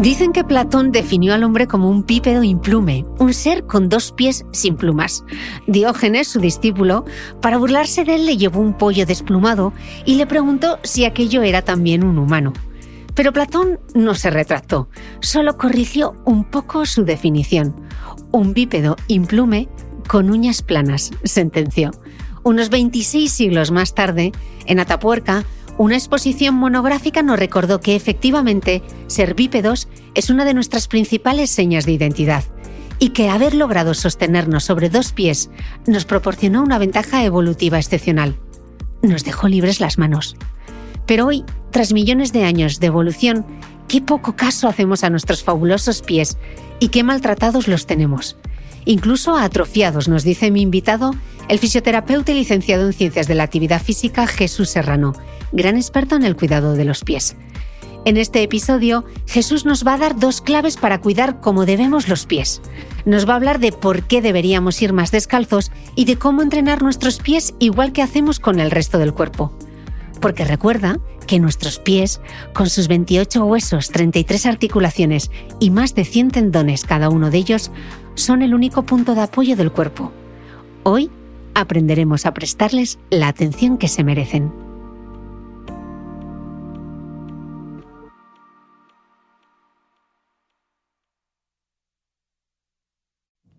Dicen que Platón definió al hombre como un bípedo implume, un ser con dos pies sin plumas. Diógenes, su discípulo, para burlarse de él le llevó un pollo desplumado y le preguntó si aquello era también un humano. Pero Platón no se retractó, solo corrigió un poco su definición. Un bípedo implume con uñas planas, sentenció. Unos 26 siglos más tarde, en Atapuerca, una exposición monográfica nos recordó que efectivamente ser bípedos es una de nuestras principales señas de identidad y que haber logrado sostenernos sobre dos pies nos proporcionó una ventaja evolutiva excepcional. Nos dejó libres las manos. Pero hoy, tras millones de años de evolución, qué poco caso hacemos a nuestros fabulosos pies y qué maltratados los tenemos. Incluso atrofiados, nos dice mi invitado, el fisioterapeuta y licenciado en Ciencias de la Actividad Física Jesús Serrano, gran experto en el cuidado de los pies. En este episodio, Jesús nos va a dar dos claves para cuidar como debemos los pies. Nos va a hablar de por qué deberíamos ir más descalzos y de cómo entrenar nuestros pies igual que hacemos con el resto del cuerpo. Porque recuerda que nuestros pies, con sus 28 huesos, 33 articulaciones y más de 100 tendones cada uno de ellos, son el único punto de apoyo del cuerpo. Hoy aprenderemos a prestarles la atención que se merecen.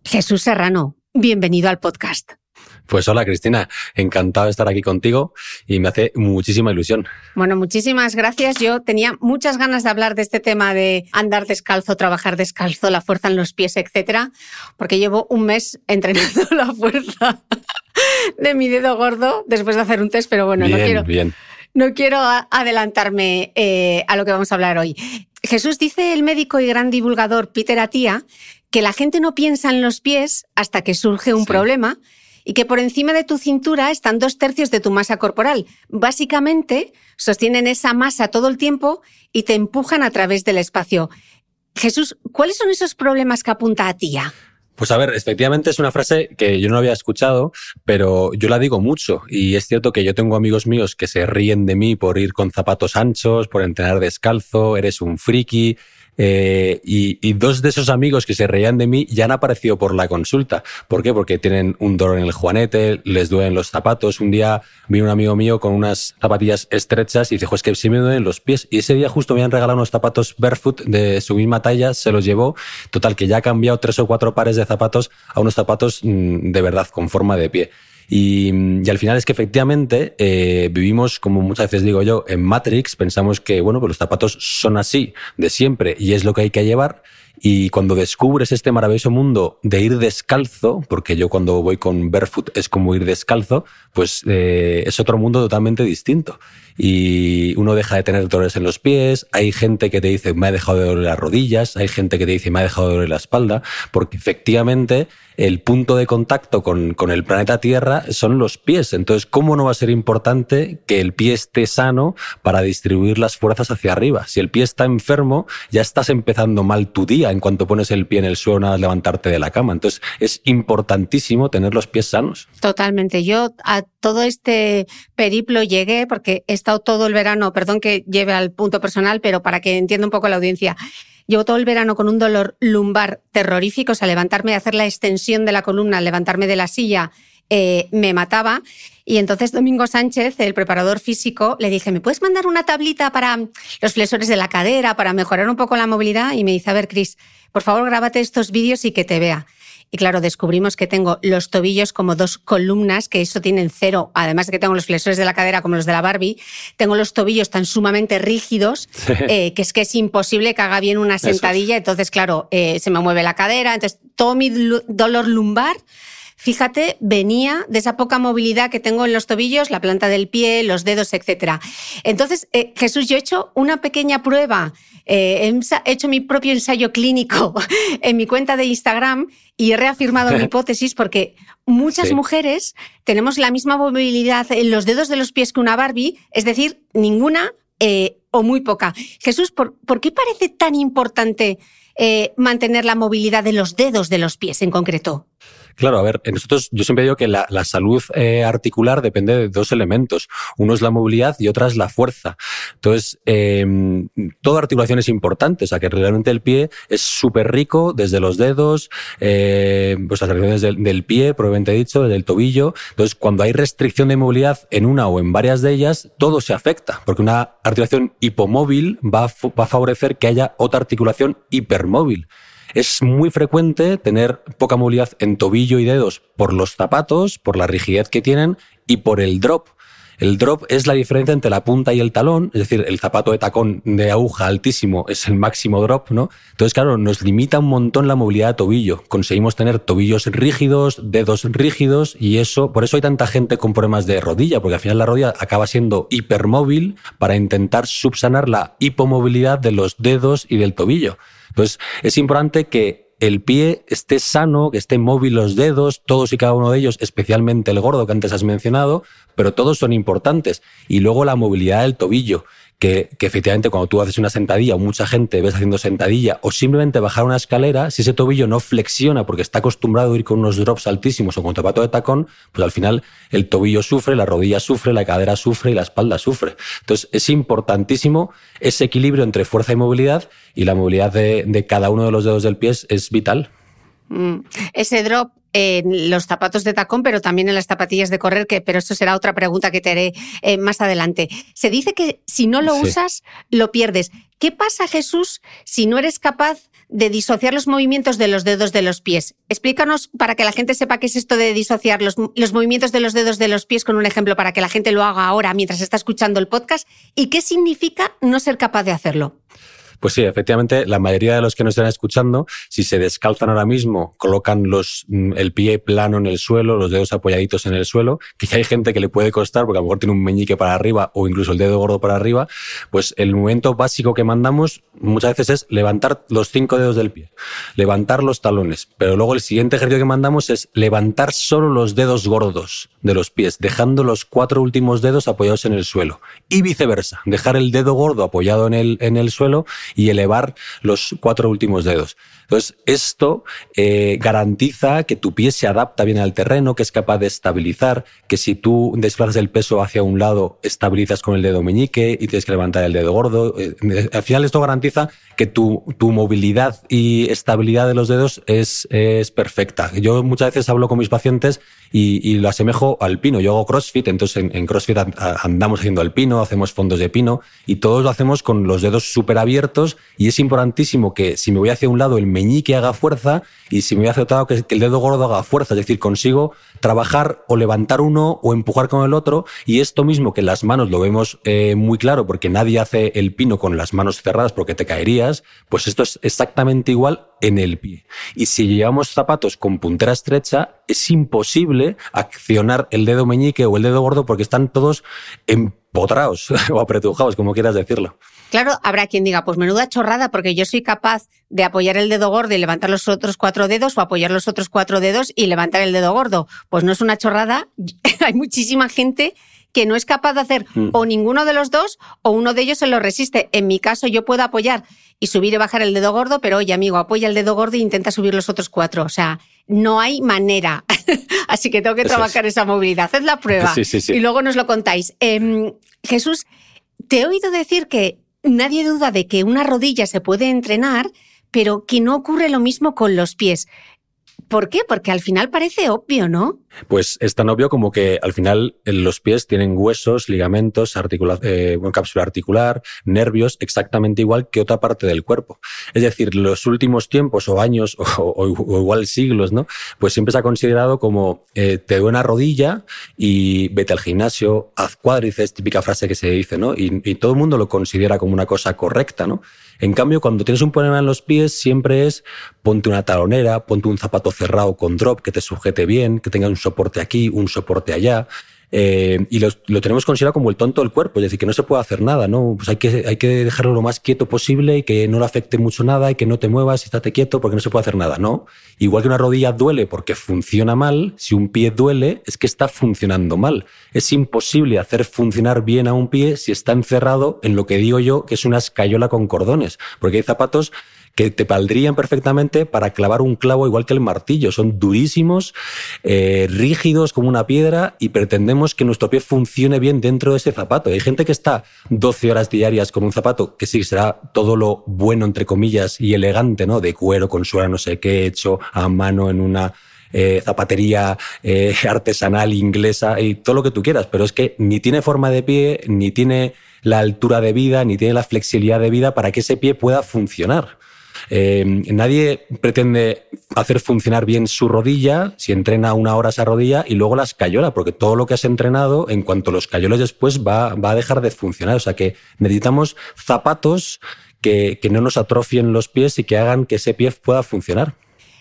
Jesús Serrano, bienvenido al podcast. Pues hola Cristina, encantado de estar aquí contigo y me hace muchísima ilusión. Bueno, muchísimas gracias. Yo tenía muchas ganas de hablar de este tema de andar descalzo, trabajar descalzo, la fuerza en los pies, etcétera, porque llevo un mes entrenando la fuerza de mi dedo gordo después de hacer un test, pero bueno, no quiero. No quiero adelantarme eh, a lo que vamos a hablar hoy. Jesús dice el médico y gran divulgador Peter Attia que la gente no piensa en los pies hasta que surge un problema y que por encima de tu cintura están dos tercios de tu masa corporal. Básicamente, sostienen esa masa todo el tiempo y te empujan a través del espacio. Jesús, ¿cuáles son esos problemas que apunta a tía? Pues a ver, efectivamente es una frase que yo no había escuchado, pero yo la digo mucho. Y es cierto que yo tengo amigos míos que se ríen de mí por ir con zapatos anchos, por entrenar descalzo, eres un friki. Eh, y, dos de esos amigos que se reían de mí ya han aparecido por la consulta. ¿Por qué? Porque tienen un dolor en el juanete, les duelen los zapatos. Un día vino un amigo mío con unas zapatillas estrechas y dijo, es que sí me duelen los pies. Y ese día justo me han regalado unos zapatos barefoot de su misma talla, se los llevó. Total, que ya ha cambiado tres o cuatro pares de zapatos a unos zapatos mm, de verdad con forma de pie. Y, al final es que efectivamente eh, vivimos, como muchas veces digo yo, en Matrix, pensamos que bueno, pues los zapatos son así de siempre y es lo que hay que llevar. Y cuando descubres este maravilloso mundo de ir descalzo, porque yo cuando voy con barefoot es como ir descalzo, pues eh, es otro mundo totalmente distinto. Y uno deja de tener dolores en los pies, hay gente que te dice me ha dejado de doler las rodillas, hay gente que te dice me ha dejado de doler la espalda, porque efectivamente el punto de contacto con, con, el planeta Tierra son los pies. Entonces, ¿cómo no va a ser importante que el pie esté sano para distribuir las fuerzas hacia arriba? Si el pie está enfermo, ya estás empezando mal tu día en cuanto pones el pie en el suelo, nada levantarte de la cama. Entonces, es importantísimo tener los pies sanos. Totalmente. Yo a todo este periplo llegué porque he estado todo el verano, perdón que lleve al punto personal, pero para que entienda un poco la audiencia. Llevo todo el verano con un dolor lumbar terrorífico, o sea, levantarme, hacer la extensión de la columna, levantarme de la silla, eh, me mataba. Y entonces Domingo Sánchez, el preparador físico, le dije, ¿me puedes mandar una tablita para los flexores de la cadera, para mejorar un poco la movilidad? Y me dice, a ver, Cris, por favor, grábate estos vídeos y que te vea. Y claro, descubrimos que tengo los tobillos como dos columnas, que eso tienen cero, además de que tengo los flexores de la cadera como los de la Barbie, tengo los tobillos tan sumamente rígidos eh, que es que es imposible que haga bien una sentadilla. Entonces, claro, eh, se me mueve la cadera, entonces todo mi dolor lumbar fíjate, venía de esa poca movilidad que tengo en los tobillos, la planta del pie, los dedos, etc. Entonces, eh, Jesús, yo he hecho una pequeña prueba, he hecho mi propio ensayo clínico en mi cuenta de Instagram y he reafirmado mi hipótesis porque muchas mujeres tenemos la misma movilidad en los dedos de los pies que una Barbie, es decir, ninguna eh, o muy poca. Jesús, ¿por, qué parece tan importante eh, mantener la movilidad de los dedos de los pies en concreto? Claro, a ver, nosotros yo siempre digo que la, salud eh, articular depende de dos elementos. Uno es la movilidad y otra es la fuerza. Entonces, em, toda articulación es importante, o sea que realmente el pie es súper rico desde los dedos, eh, pues las articulaciones del, del, pie, probablemente dicho, del tobillo. Entonces, cuando hay restricción de movilidad en una o en varias de ellas, todo se afecta, porque una articulación hipomóvil va va a favorecer que haya otra articulación hipermóvil. Es muy frecuente tener poca movilidad en tobillo y dedos por los zapatos, por la rigidez que tienen y por el drop. El drop es la diferencia entre la punta y el talón, es decir, el zapato de tacón de aguja altísimo es el máximo drop, ¿no? Entonces, claro, nos limita un montón la movilidad de tobillo. Conseguimos tener tobillos rígidos, dedos rígidos y eso, por eso hay tanta gente con problemas de rodilla, porque al final la rodilla acaba siendo hipermóvil para intentar subsanar la hipomovilidad de los dedos y del tobillo. Entonces, es importante que el pie esté sano, que estén móvil los dedos, todos y cada uno de ellos, especialmente el gordo que antes has mencionado, pero todos son importantes. Y luego la movilidad del tobillo que, efectivamente cuando tú haces una sentadilla o mucha gente ves haciendo sentadilla o simplemente bajar una escalera, si ese tobillo no flexiona porque está acostumbrado a ir con unos drops altísimos o con zapato de tacón, pues al final el tobillo sufre, la rodilla sufre, la cadera sufre y la espalda sufre. Entonces es importantísimo ese equilibrio entre fuerza y movilidad y la movilidad de, cada uno de los dedos del pie es vital. Mm. Ese drop en los zapatos de tacón, pero también en las zapatillas de correr, que, pero eso será otra pregunta que te haré eh, más adelante. Se dice que si no lo usas, lo pierdes. ¿Qué pasa, Jesús, si no eres capaz de disociar los movimientos de los dedos de los pies? Explícanos para que la gente sepa qué es esto de disociar los, los movimientos de los dedos de los pies con un ejemplo para que la gente lo haga ahora mientras está escuchando el podcast y qué significa no ser capaz de hacerlo. Pues sí, efectivamente, la mayoría de los que nos están escuchando, si se descalzan ahora mismo, colocan los, mm, el pie plano en el suelo, los dedos apoyaditos en el suelo, que hay gente que le puede costar porque a lo mejor tiene un meñique para arriba o incluso el dedo gordo para arriba, pues el movimiento básico que mandamos muchas veces es levantar los cinco dedos del pie, levantar los talones, pero luego el siguiente ejercicio que mandamos es levantar solo los dedos gordos de los pies, dejando los cuatro últimos dedos apoyados en el suelo y viceversa, dejar el dedo gordo apoyado en el, en el suelo y elevar los cuatro últimos dedos. Entonces, esto eh, garantiza que tu pie se adapta bien al terreno, que es capaz de estabilizar, que si tú desplazas el peso hacia un lado, estabilizas con el dedo meñique y tienes que levantar el dedo gordo. Eh, al final, esto garantiza que tu, tu movilidad y estabilidad de los dedos es, es perfecta. Yo muchas veces hablo con mis pacientes y, y, lo asemejo al pino. Yo hago CrossFit, entonces en, CrossFit andamos haciendo el pino, hacemos fondos de pino y todos lo hacemos con los dedos súper abiertos y es importantísimo que si me voy hacia un lado el meñique haga fuerza y si me voy hacia otro lado que, el dedo gordo haga fuerza, es decir, consigo trabajar o levantar uno o empujar con el otro y esto mismo que las manos lo vemos eh, muy claro porque nadie hace el pino con las manos cerradas porque te caerías, pues esto es exactamente igual en el pie. Y si llevamos zapatos con puntera estrecha, es imposible accionar el dedo meñique o el dedo gordo porque están todos empotrados o apretujados, como quieras decirlo. Claro, habrá quien diga, pues menuda chorrada, porque yo soy capaz de apoyar el dedo gordo y levantar los otros cuatro dedos o apoyar los otros cuatro dedos y levantar el dedo gordo. Pues no es una chorrada. Hay muchísima gente que no es capaz de hacer Mm. o ninguno de los dos o uno de ellos se lo resiste. En mi caso, yo puedo apoyar y subir y bajar el dedo gordo, pero oye, amigo, apoya el dedo gordo e intenta subir los otros cuatro. O sea, no hay manera. Así que tengo que Eso trabajar esa movilidad. Haced la prueba Sí, sí, sí. y luego nos lo contáis. Em, Jesús, te he oído decir que nadie duda de que una rodilla se puede entrenar, pero que no ocurre lo mismo con los pies. ¿Por qué? Porque al final parece obvio, ¿no? Pues es tan obvio como que al final en los pies tienen huesos, ligamentos, eh, cápsula articular, nervios, exactamente igual que otra parte del cuerpo. Es decir, los últimos tiempos o años o, igual siglos, ¿no? Pues siempre se ha considerado como eh, te duele una rodilla y vete al gimnasio, haz cuádriceps, típica frase que se dice, ¿no? Y todo el mundo lo considera como una cosa correcta, ¿no? En cambio, cuando tienes un problema en los pies, siempre es ponte una talonera, ponte un zapato cerrado con drop que te sujete bien, que tenga un soporte aquí, un soporte allá. Eh, y lo tenemos considerado como el tonto del cuerpo, es decir, que no se puede hacer nada, ¿no? Pues hay que, hay que dejarlo lo más quieto posible y que no le afecte mucho nada y que no te muevas estate quieto porque no se puede hacer nada, ¿no? Igual que una rodilla duele porque funciona mal, si un pie duele es que está funcionando mal. Es imposible hacer funcionar bien a un pie si está encerrado en lo que digo yo que es una escayola con cordones, porque hay zapatos que te valdrían perfectamente para clavar un clavo igual que el martillo. Son durísimos, eh, rígidos como una piedra y pretendemos que nuestro pie funcione bien dentro de ese zapato. Hay gente que está 12 horas diarias con un zapato que sí será todo lo bueno, entre comillas, y elegante, ¿no? De cuero, con suela no sé qué, hecho a mano en una eh, zapatería eh, artesanal inglesa y todo lo que tú quieras, pero es que ni tiene forma de pie, ni tiene la altura de vida, ni tiene la flexibilidad de vida para que ese pie pueda funcionar. Eh, nadie pretende hacer funcionar bien su rodilla si entrena una hora esa rodilla y luego la escayola, porque todo lo que has entrenado, en cuanto los cayoles después, va, va a dejar de funcionar. O sea que necesitamos zapatos que, que no nos atrofien los pies y que hagan que ese pie pueda funcionar.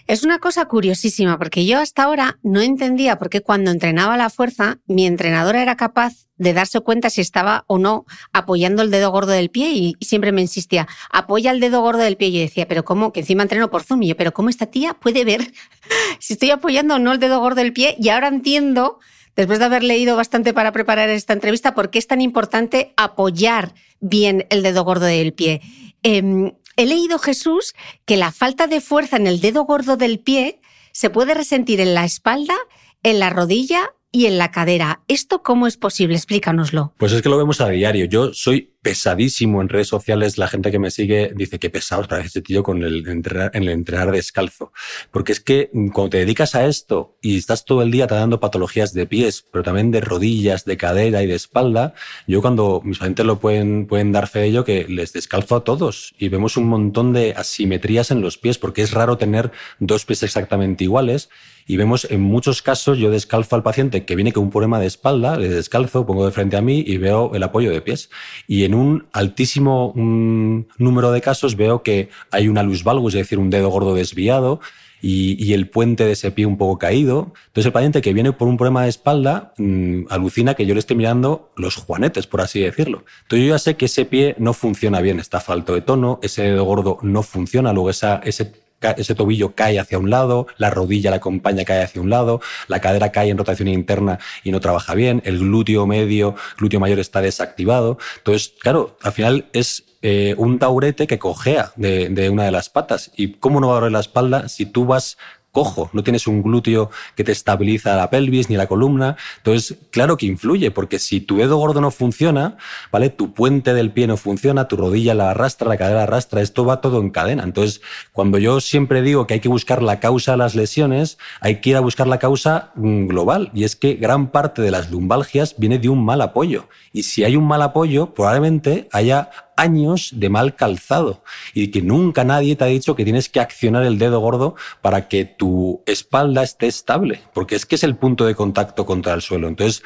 Es una cosa curiosísima, porque yo hasta ahora no entendía por qué cuando entrenaba la fuerza, mi entrenadora era capaz de darse cuenta si estaba o no apoyando el dedo gordo del pie y, siempre me insistía, apoya el dedo gordo del pie. Y yo decía, pero ¿cómo? Que encima entreno por Zoom. Y yo, pero ¿cómo esta tía puede ver si estoy apoyando o no el dedo gordo del pie? Y ahora entiendo, después de haber leído bastante para preparar esta entrevista, por qué es tan importante apoyar bien el dedo gordo del pie. Em, he leído, Jesús, que la falta de fuerza en el dedo gordo del pie se puede resentir en la espalda, en la rodilla y en la cadera. ¿Esto cómo es posible? Explícanoslo. Pues es que lo vemos a diario. Yo soy pesadísimo en redes sociales. La gente que me sigue dice que pesado para ese tío con el entrenar, en el entrenar descalzo. Porque es que cuando te dedicas a esto y estás todo el día tratando patologías de pies, pero también de rodillas, de cadera y de espalda, yo cuando mis pacientes lo pueden, pueden dar fe de ello, que les descalzo a todos y vemos un montón de asimetrías en los pies, porque es raro tener dos pies exactamente iguales. Y vemos en muchos casos, yo descalzo al paciente que viene con un problema de espalda, le descalzo, pongo de frente a mí y veo el apoyo de pies. Y en un altísimo número de casos veo que hay una luz valgus, es decir, un dedo gordo desviado. Y, el puente de ese pie un poco caído. Entonces el paciente que viene por un problema de espalda mmm, alucina que yo le esté mirando los juanetes, por así decirlo. Entonces yo ya sé que ese pie no funciona bien, está falto de tono, ese dedo gordo no funciona, luego ese ese tobillo cae hacia un lado, la rodilla la acompaña, cae hacia un lado, la cadera cae en rotación interna y no trabaja bien, el glúteo medio, glúteo mayor está desactivado. Entonces, claro, al final es eh, un taurete que cojea de, de, una de las patas. ¿Y cómo no va a doler la espalda si tú vas cojo, no tienes un glúteo que te estabiliza la pelvis ni la columna. Entonces, claro que influye, porque si tu dedo gordo no funciona, ¿vale? Tu puente del pie no funciona, tu rodilla la arrastra, la cadera arrastra, esto va todo en cadena. Entonces, cuando yo siempre digo que hay que buscar la causa de las lesiones, hay que ir a buscar la causa global. Y es que gran parte de las lumbalgias viene de un mal apoyo. Y si hay un mal apoyo, probablemente haya años de mal calzado y que nunca nadie te ha dicho que tienes que accionar el dedo gordo para que tu espalda esté estable, porque es que es el punto de contacto contra el suelo. Entonces,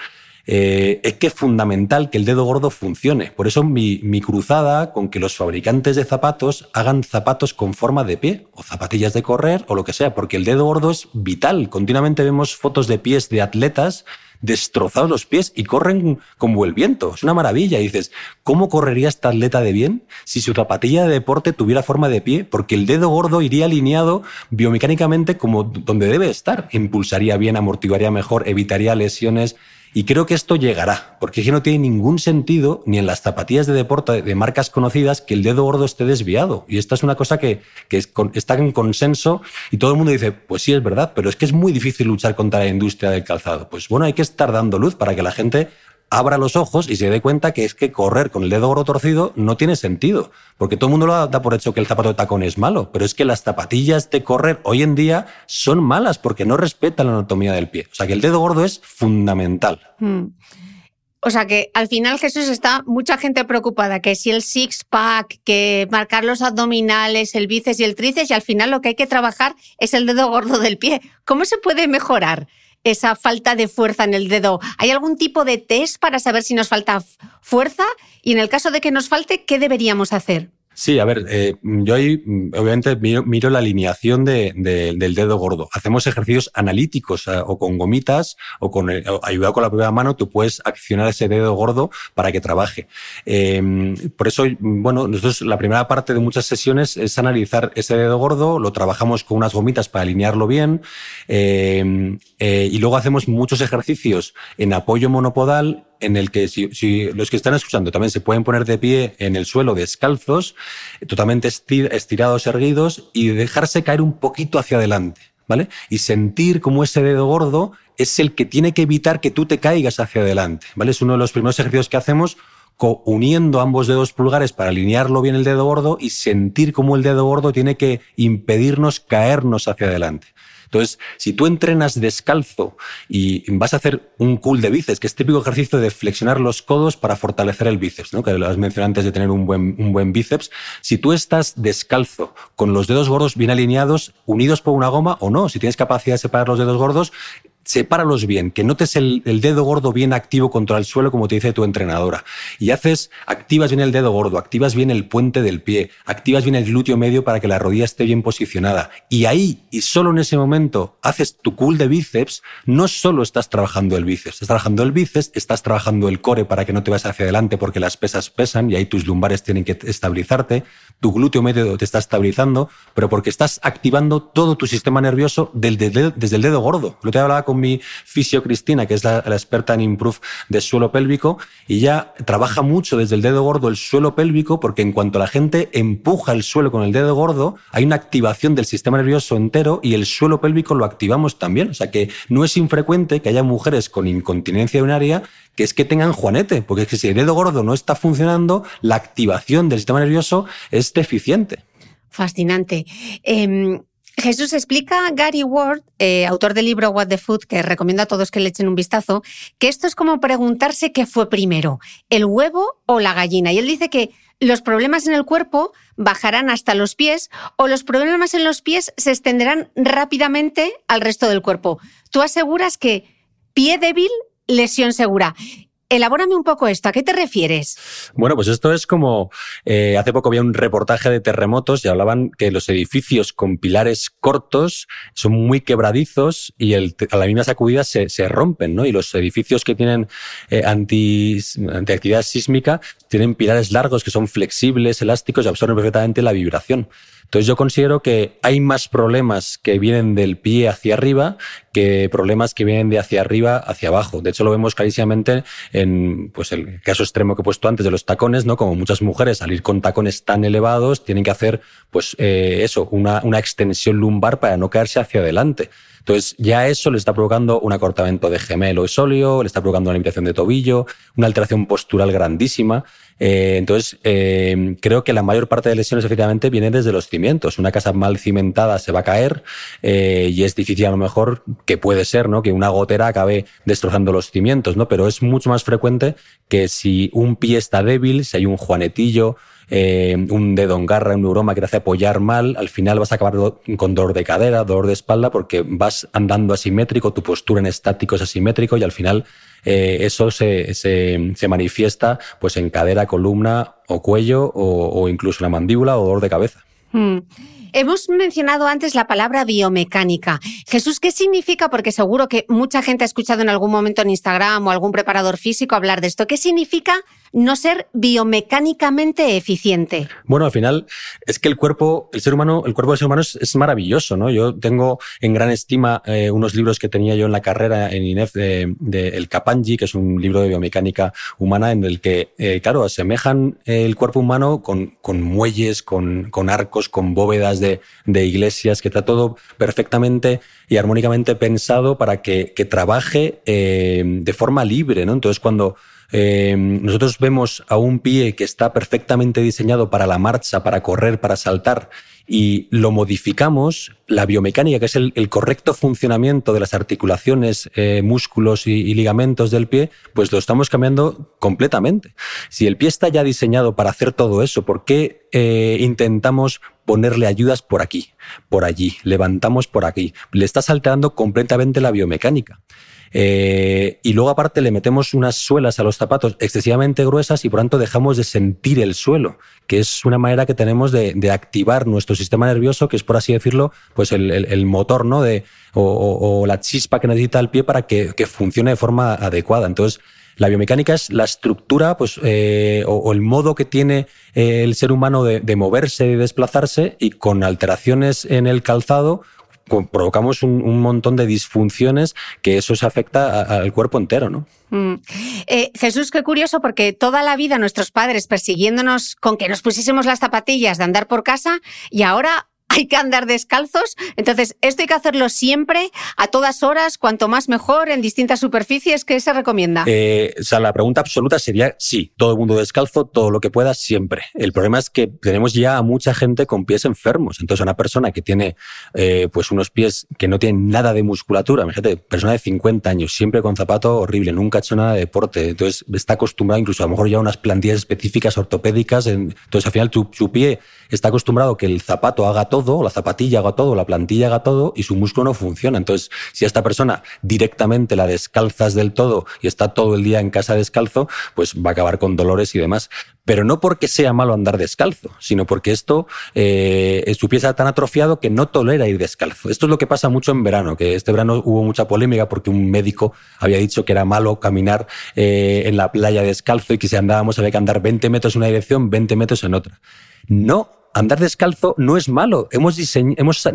eh, es que es fundamental que el dedo gordo funcione. Por eso mi, mi, cruzada con que los fabricantes de zapatos hagan zapatos con forma de pie o zapatillas de correr o lo que sea, porque el dedo gordo es vital. Continuamente vemos fotos de pies de atletas destrozados los pies y corren como el viento. Es una maravilla. Y dices, ¿cómo correría esta atleta de bien si su zapatilla de deporte tuviera forma de pie? Porque el dedo gordo iría alineado biomecánicamente como donde debe estar. Impulsaría bien, amortiguaría mejor, evitaría lesiones. Y creo que esto llegará, porque es que no tiene ningún sentido, ni en las zapatillas de deporte de marcas conocidas, que el dedo gordo esté desviado. Y esta es una cosa que, está en consenso y todo el mundo dice, pues sí, es verdad, pero es que es muy difícil luchar contra la industria del calzado. Pues bueno, hay que estar dando luz para que la gente abra los ojos y se dé cuenta que es que correr con el dedo gordo torcido no tiene sentido, porque todo el mundo lo da por hecho que el zapato de tacón es malo, pero es que las zapatillas de correr hoy en día son malas porque no respetan la anatomía del pie. O sea que el dedo gordo es fundamental. Hmm. O sea que al final Jesús está mucha gente preocupada que si el six pack, que marcar los abdominales, el bíceps y el tríceps y al final lo que hay que trabajar es el dedo gordo del pie. ¿Cómo se puede mejorar? Esa falta de fuerza en el dedo? ¿Hay algún tipo de test para saber si nos falta fuerza? Y en el caso de que nos falte, ¿qué deberíamos hacer? Sí, a ver, eh, yo ahí mm, obviamente miro, la alineación del dedo gordo. Hacemos ejercicios analíticos eh, o con gomitas o con ayudado con la propia mano, tú puedes accionar ese dedo gordo para que trabaje. Em, por eso, bueno, nosotros la primera parte de muchas sesiones es analizar ese dedo gordo, lo trabajamos con unas gomitas para alinearlo bien em, eh, y luego hacemos muchos ejercicios en apoyo monopodal en el que si, los que están escuchando también se pueden poner de pie en el suelo descalzos, totalmente estirados, erguidos y dejarse caer un poquito hacia adelante, ¿vale? Y sentir como ese dedo gordo es el que tiene que evitar que tú te caigas hacia adelante, ¿vale? Es uno de los primeros ejercicios que hacemos uniendo ambos dedos pulgares para alinearlo bien el dedo gordo y sentir cómo el dedo gordo tiene que impedirnos caernos hacia adelante. Entonces, si tú entrenas descalzo y vas a hacer un cool de bíceps, que es típico ejercicio de flexionar los codos para fortalecer el bíceps, ¿no? que lo has mencionado antes de tener un buen, un buen bíceps, si tú estás descalzo, con los dedos gordos bien alineados, unidos por una goma o no, si tienes capacidad de separar los dedos gordos, sepáralos bien, que notes el, dedo gordo bien activo contra el suelo, como te dice tu entrenadora. Y haces, activas bien el dedo gordo, activas bien el puente del pie, activas bien el glúteo medio para que la rodilla esté bien posicionada. Y ahí, y solo en ese momento, haces tu cool de bíceps, no solo estás trabajando el bíceps, estás trabajando el bíceps, estás trabajando el core para que no te vayas hacia adelante porque las pesas pesan y ahí tus lumbares tienen que estabilizarte, tu glúteo medio te está estabilizando, pero porque estás activando todo tu sistema nervioso desde el dedo gordo. Lo te hablaba con mi fisio Cristina, que es la, experta en improve de suelo pélvico, y ya trabaja mucho desde el dedo gordo el suelo pélvico, porque en cuanto la gente empuja el suelo con el dedo gordo, hay una activación del sistema nervioso entero y el suelo pélvico lo activamos también. O sea que no es infrecuente que haya mujeres con incontinencia urinaria que es que tengan juanete, porque es que si el dedo gordo no está funcionando, la activación del sistema nervioso es deficiente. Fascinante. Em, Jesús explica Gary Ward, eh, autor del libro What the Food, que recomiendo a todos que le echen un vistazo, que esto es como preguntarse qué fue primero, el huevo o la gallina. Y él dice que los problemas en el cuerpo bajarán hasta los pies o los problemas en los pies se extenderán rápidamente al resto del cuerpo. Tú aseguras que pie débil, lesión segura. Elabórame un poco esto, ¿a qué te refieres? Bueno, pues esto es como, eh, hace poco había un reportaje de terremotos y hablaban que los edificios con pilares cortos son muy quebradizos y el, a la misma sacudida se, se, rompen, ¿no? Y los edificios que tienen eh, anti, antiactividad sísmica tienen pilares largos que son flexibles, elásticos y absorben perfectamente la vibración. Entonces yo considero que hay más problemas que vienen del pie hacia arriba que problemas que vienen de hacia arriba hacia abajo. De hecho, lo vemos clarísimamente en pues, el caso extremo que he puesto antes de los tacones, ¿no? Como muchas mujeres salir con tacones tan elevados tienen que hacer, pues, eh, eso, una, una extensión lumbar para no caerse hacia adelante. Entonces, ya eso le está provocando un acortamiento de gemelo y sóleo, le está provocando una limitación de tobillo, una alteración postural grandísima. Eh, entonces, eh, creo que la mayor parte de lesiones efectivamente vienen desde los cimientos. Una casa mal cimentada se va a caer eh, y es difícil a lo mejor que puede ser, ¿no? Que una gotera acabe destrozando los cimientos, ¿no? Pero es mucho más frecuente que si un pie está débil, si hay un juanetillo, eh, un dedo en garra, un neuroma que te hace apoyar mal, al final vas a acabar con dolor de cadera, dolor de espalda, porque vas andando asimétrico, tu postura en estático es asimétrico y al final eh, eso se, se, se, manifiesta pues en cadera, columna o cuello o, incluso en la mandíbula o dolor de cabeza. Hmm. Hemos mencionado antes la palabra biomecánica. Jesús, ¿qué significa? Porque seguro que mucha gente ha escuchado en algún momento en Instagram o algún preparador físico hablar de esto. ¿Qué significa no ser biomecánicamente eficiente? Bueno, al final es que el cuerpo, el ser humano, el cuerpo del ser humano es, maravilloso, ¿no? Yo tengo en gran estima eh, unos libros que tenía yo en la carrera en INEF de, El Kapanji, que es un libro de biomecánica humana en el que, eh, claro, asemejan el cuerpo humano con, con muelles, con, con, arcos, con bóvedas de, de iglesias, que está todo perfectamente y armónicamente pensado para que, que trabaje eh, de forma libre, ¿no? Entonces, cuando eh, nosotros vemos a un pie que está perfectamente diseñado para la marcha, para correr, para saltar, y lo modificamos, la biomecánica, que es el, correcto funcionamiento de las articulaciones, eh, músculos y, ligamentos del pie, pues lo estamos cambiando completamente. Si el pie está ya diseñado para hacer todo eso, ¿por qué eh, intentamos ponerle ayudas por aquí, por allí, levantamos por aquí? Le está salteando completamente la biomecánica. Eh, y luego aparte le metemos unas suelas a los zapatos excesivamente gruesas y por tanto dejamos de sentir el suelo, que es una manera que tenemos de, activar nuestro sistema nervioso, que es por así decirlo, pues el, motor, ¿no? De, o, la chispa que necesita el pie para que, funcione de forma adecuada. Entonces, la biomecánica es la estructura pues, eh, o, el modo que tiene eh, el ser humano de, moverse y desplazarse y con alteraciones en el calzado provocamos un, montón de disfunciones que eso se afecta al cuerpo entero, ¿no? Mm. Eh, Jesús, qué curioso, porque toda la vida nuestros padres persiguiéndonos con que nos pusiésemos las zapatillas de andar por casa y ahora hay que andar descalzos. Entonces, esto hay que hacerlo siempre, a todas horas, cuanto más mejor, en distintas superficies. ¿Qué se recomienda? Eh, o sea, la pregunta absoluta sería sí, todo el mundo descalzo, todo lo que pueda, siempre. El problema es que tenemos ya a mucha gente con pies enfermos. Entonces, una persona que tiene eh, pues unos pies que no tienen nada de musculatura, imagínate, persona de 50 años, siempre con zapato horrible, nunca ha hecho nada de deporte, entonces está acostumbrado incluso a lo mejor ya a unas plantillas específicas ortopédicas. Entonces, al final, tu, su pie está acostumbrado a que el zapato haga todo la zapatilla haga todo, la plantilla haga todo y su músculo no funciona. Entonces, si a esta persona directamente la descalzas del todo y está todo el día en casa descalzo, pues va a acabar con dolores y demás. Pero no porque sea malo andar descalzo, sino porque esto, eh, su pie está tan atrofiado que no tolera ir descalzo. Esto es lo que pasa mucho en verano, que este verano hubo mucha polémica porque un médico había dicho que era malo caminar eh, en la playa descalzo y que si andábamos había que andar 20 metros en una dirección, 20 metros en otra. No andar descalzo no es malo. Hemos,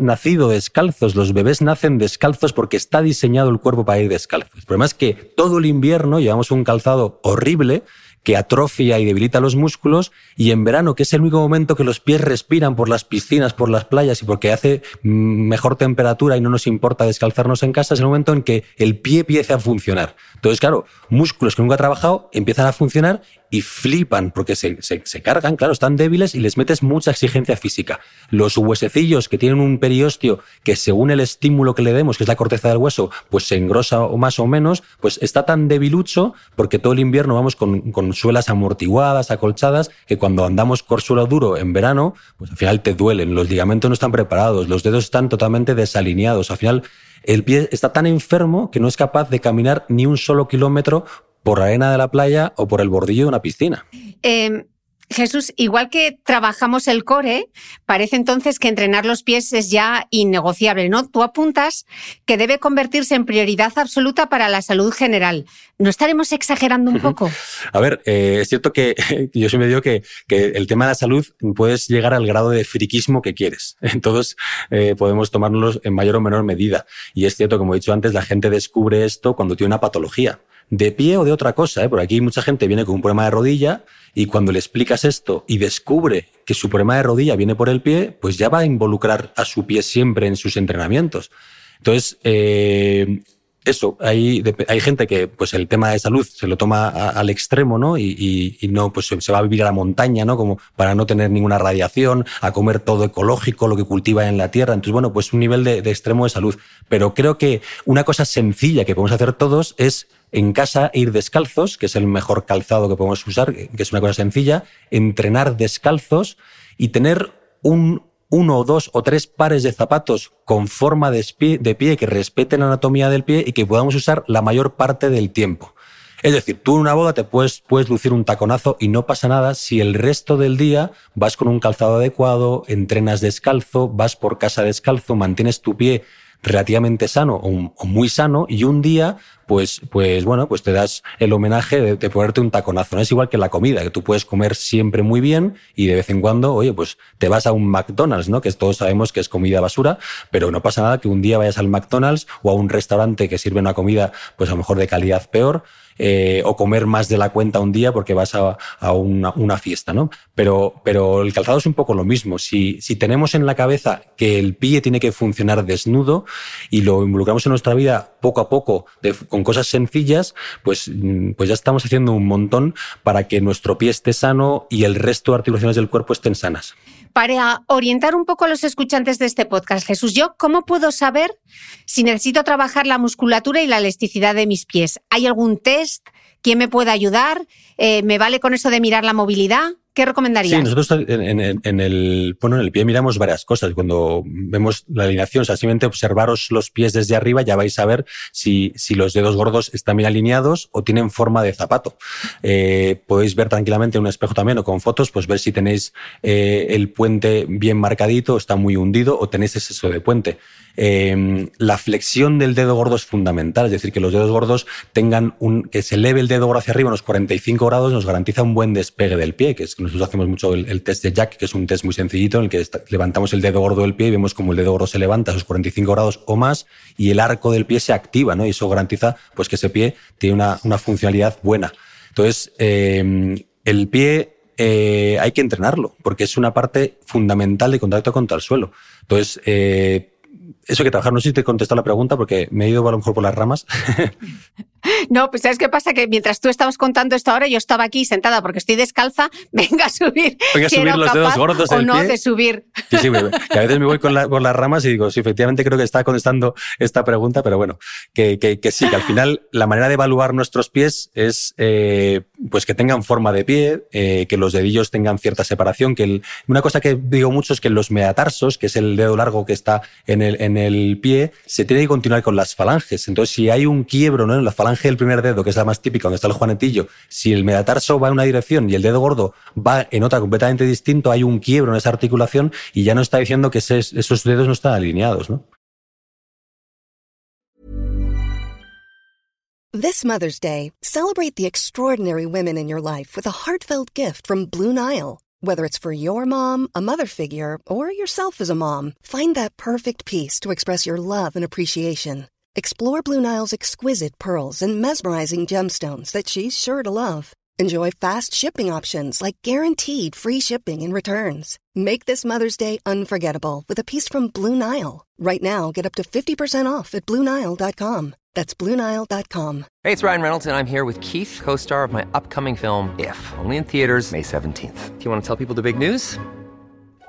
nacido descalzos. Los bebés nacen descalzos porque está diseñado el cuerpo para ir descalzo. El problema es que todo el invierno llevamos un calzado horrible que atrofia y debilita los músculos, y en verano, que es el único momento que los pies respiran por las piscinas, por las playas y porque hace mm, mejor temperatura y no nos importa descalzarnos en casa, es el momento en que el pie empieza a funcionar. Entonces, claro, músculos que nunca ha trabajado empiezan a funcionar y flipan porque se, se, cargan, claro, están débiles y les metes mucha exigencia física. Los huesecillos que tienen un periostio que según el estímulo que le demos, que es la corteza del hueso, pues se engrosa o más o menos, pues está tan debilucho porque todo el invierno vamos con, con suelas amortiguadas, acolchadas, que cuando andamos con suelo duro en verano, pues al final te duelen, los ligamentos no están preparados, los dedos están totalmente desalineados, al final el pie está tan enfermo que no es capaz de caminar ni un solo kilómetro por la arena de la playa o por el bordillo de una piscina. Em, Jesús, igual que trabajamos el core, parece entonces que entrenar los pies es ya innegociable, ¿no? Tú apuntas que debe convertirse en prioridad absoluta para la salud general. ¿No estaremos exagerando un poco? A ver, eh, es cierto que yo siempre digo que, que, el tema de la salud puedes llegar al grado de friquismo que quieres. Todos eh, podemos tomárnoslo en mayor o menor medida. Y es cierto, como he dicho antes, la gente descubre esto cuando tiene una patología de pie o de otra cosa. ¿eh? Por aquí mucha gente viene con un problema de rodilla y cuando le explicas esto y descubre que su problema de rodilla viene por el pie, pues ya va a involucrar a su pie siempre en sus entrenamientos. Entonces, eh, eso, hay, hay gente que pues el tema de salud se lo toma al extremo, ¿no? Y, no, pues se, va a vivir a la montaña, ¿no? Como para no tener ninguna radiación, a comer todo ecológico, lo que cultiva en la tierra. Entonces, bueno, pues un nivel de, de extremo de salud. Pero creo que una cosa sencilla que podemos hacer todos es en casa ir descalzos, que es el mejor calzado que podemos usar, que es una cosa sencilla, entrenar descalzos y tener un uno o dos o tres pares de zapatos con forma de pie, que respeten la anatomía del pie y que podamos usar la mayor parte del tiempo. Es decir, tú en una boda te puedes, puedes lucir un taconazo y no pasa nada si el resto del día vas con un calzado adecuado, entrenas descalzo, vas por casa descalzo, mantienes tu pie relativamente sano o, muy sano y un día pues, pues bueno, pues te das el homenaje de, de ponerte un taconazo. No es igual que la comida, que tú puedes comer siempre muy bien y de vez en cuando, oye, pues te vas a un McDonald's, ¿no? Que todos sabemos que es comida basura, pero no pasa nada que un día vayas al McDonald's o a un restaurante que sirve una comida, pues a lo mejor de calidad peor, eh, o comer más de la cuenta un día porque vas a, a una, fiesta, ¿no? Pero, pero el calzado es un poco lo mismo. Si, si tenemos en la cabeza que el pie tiene que funcionar desnudo y lo involucramos en nuestra vida poco a poco de, con cosas sencillas, pues, mm, pues ya estamos haciendo un montón para que nuestro pie esté sano y el resto de articulaciones del cuerpo estén sanas. Para orientar un poco a los escuchantes de este podcast, Jesús, ¿yo cómo puedo saber si necesito trabajar la musculatura y la elasticidad de mis pies? ¿Hay algún test? ¿Quién me puede ayudar? Eh, ¿Me vale con eso de mirar la movilidad? ¿Qué recomendarías? Sí, nosotros en, el, bueno, en el pie miramos varias cosas. Cuando vemos la alineación, o sea, simplemente observaros los pies desde arriba, ya vais a ver si, si los dedos gordos están bien alineados o tienen forma de zapato. Eh, podéis ver tranquilamente en un espejo también o con fotos, pues ver si tenéis eh, el puente bien marcadito, está muy hundido o tenéis exceso de puente. Eh, la flexión del dedo gordo es fundamental, es decir, que los dedos gordos tengan un, que se eleve el dedo gordo hacia arriba unos 45 grados nos garantiza un buen despegue del pie, que es que nosotros hacemos mucho el, test de Jack, que es un test muy sencillito en el que levantamos el dedo gordo del pie y vemos como el dedo gordo se levanta a esos 45 grados o más y el arco del pie se activa, ¿no? Y eso garantiza pues que ese pie tiene una, una funcionalidad buena. Entonces, eh, el pie eh, hay que entrenarlo porque es una parte fundamental de contacto contra el suelo. Entonces, eh, eso que trabajar, no sé si te he contestado la pregunta porque me he ido a lo mejor por las ramas. No, pues ¿sabes qué pasa? Que mientras tú estabas contando esto ahora, yo estaba aquí sentada porque estoy descalza, venga a subir. Venga a subir los dedos gordos o no pie. de subir. Sí, sí, que a veces me voy con la, por las ramas y digo, sí, efectivamente creo que está contestando esta pregunta, pero bueno, que, que, que sí, que al final la manera de evaluar nuestros pies es eh, pues que tengan forma de pie, eh, que los dedillos tengan cierta separación, que el, una cosa que digo mucho es que los metatarsos, que es el dedo largo que está en el, en el pie, se tiene que continuar con las falanges. Entonces, si hay un quiebro ¿no? en la falange del primer dedo, que es la más típica, donde está el juanetillo, si el metatarso va en una dirección y el dedo gordo va en otra completamente distinto, hay un quiebro en esa articulación y ya no está diciendo que esos dedos no están alineados, ¿no? This Mother's Day, celebrate the extraordinary women in your life with a heartfelt gift from Blue Nile. Whether it's for your mom, a mother figure, or yourself as a mom, find that perfect piece to express your love and appreciation. Explore Blue Nile's exquisite pearls and mesmerizing gemstones that she's sure to love. Enjoy fast shipping options like guaranteed free shipping and returns. Make this Mother's Day unforgettable with a piece from Blue Nile. Right now, get up to 50% off at BlueNile.com. That's BlueNile.com. Hey, it's Ryan Reynolds, and I'm here with Keith, co star of my upcoming film, If, only in theaters, May 17th. Do you want to tell people the big news?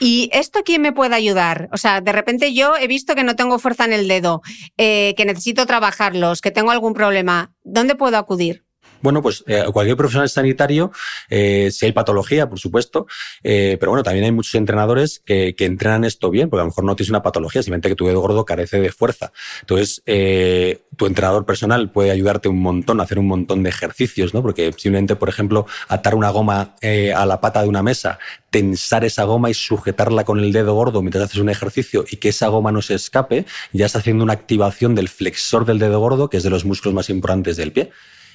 ¿Y esto quién me puede ayudar? O sea, de repente yo he visto que no tengo fuerza en el dedo, eh, que necesito trabajarlos, que tengo algún problema. ¿Dónde puedo acudir? Bueno, pues eh, cualquier profesional sanitario, eh, si hay patología, por supuesto, eh, pero bueno, también hay muchos entrenadores que, que, entrenan esto bien, porque a lo mejor no tienes una patología, simplemente que tu dedo gordo carece de fuerza. Entonces, tu entrenador personal puede ayudarte un montón a hacer un montón de ejercicios, ¿no? Porque simplemente, por ejemplo, atar una goma a la pata de una mesa, tensar esa goma y sujetarla con el dedo gordo mientras haces un ejercicio y que esa goma no se escape, ya está haciendo una activación del flexor del dedo gordo, que es de los músculos más importantes del pie.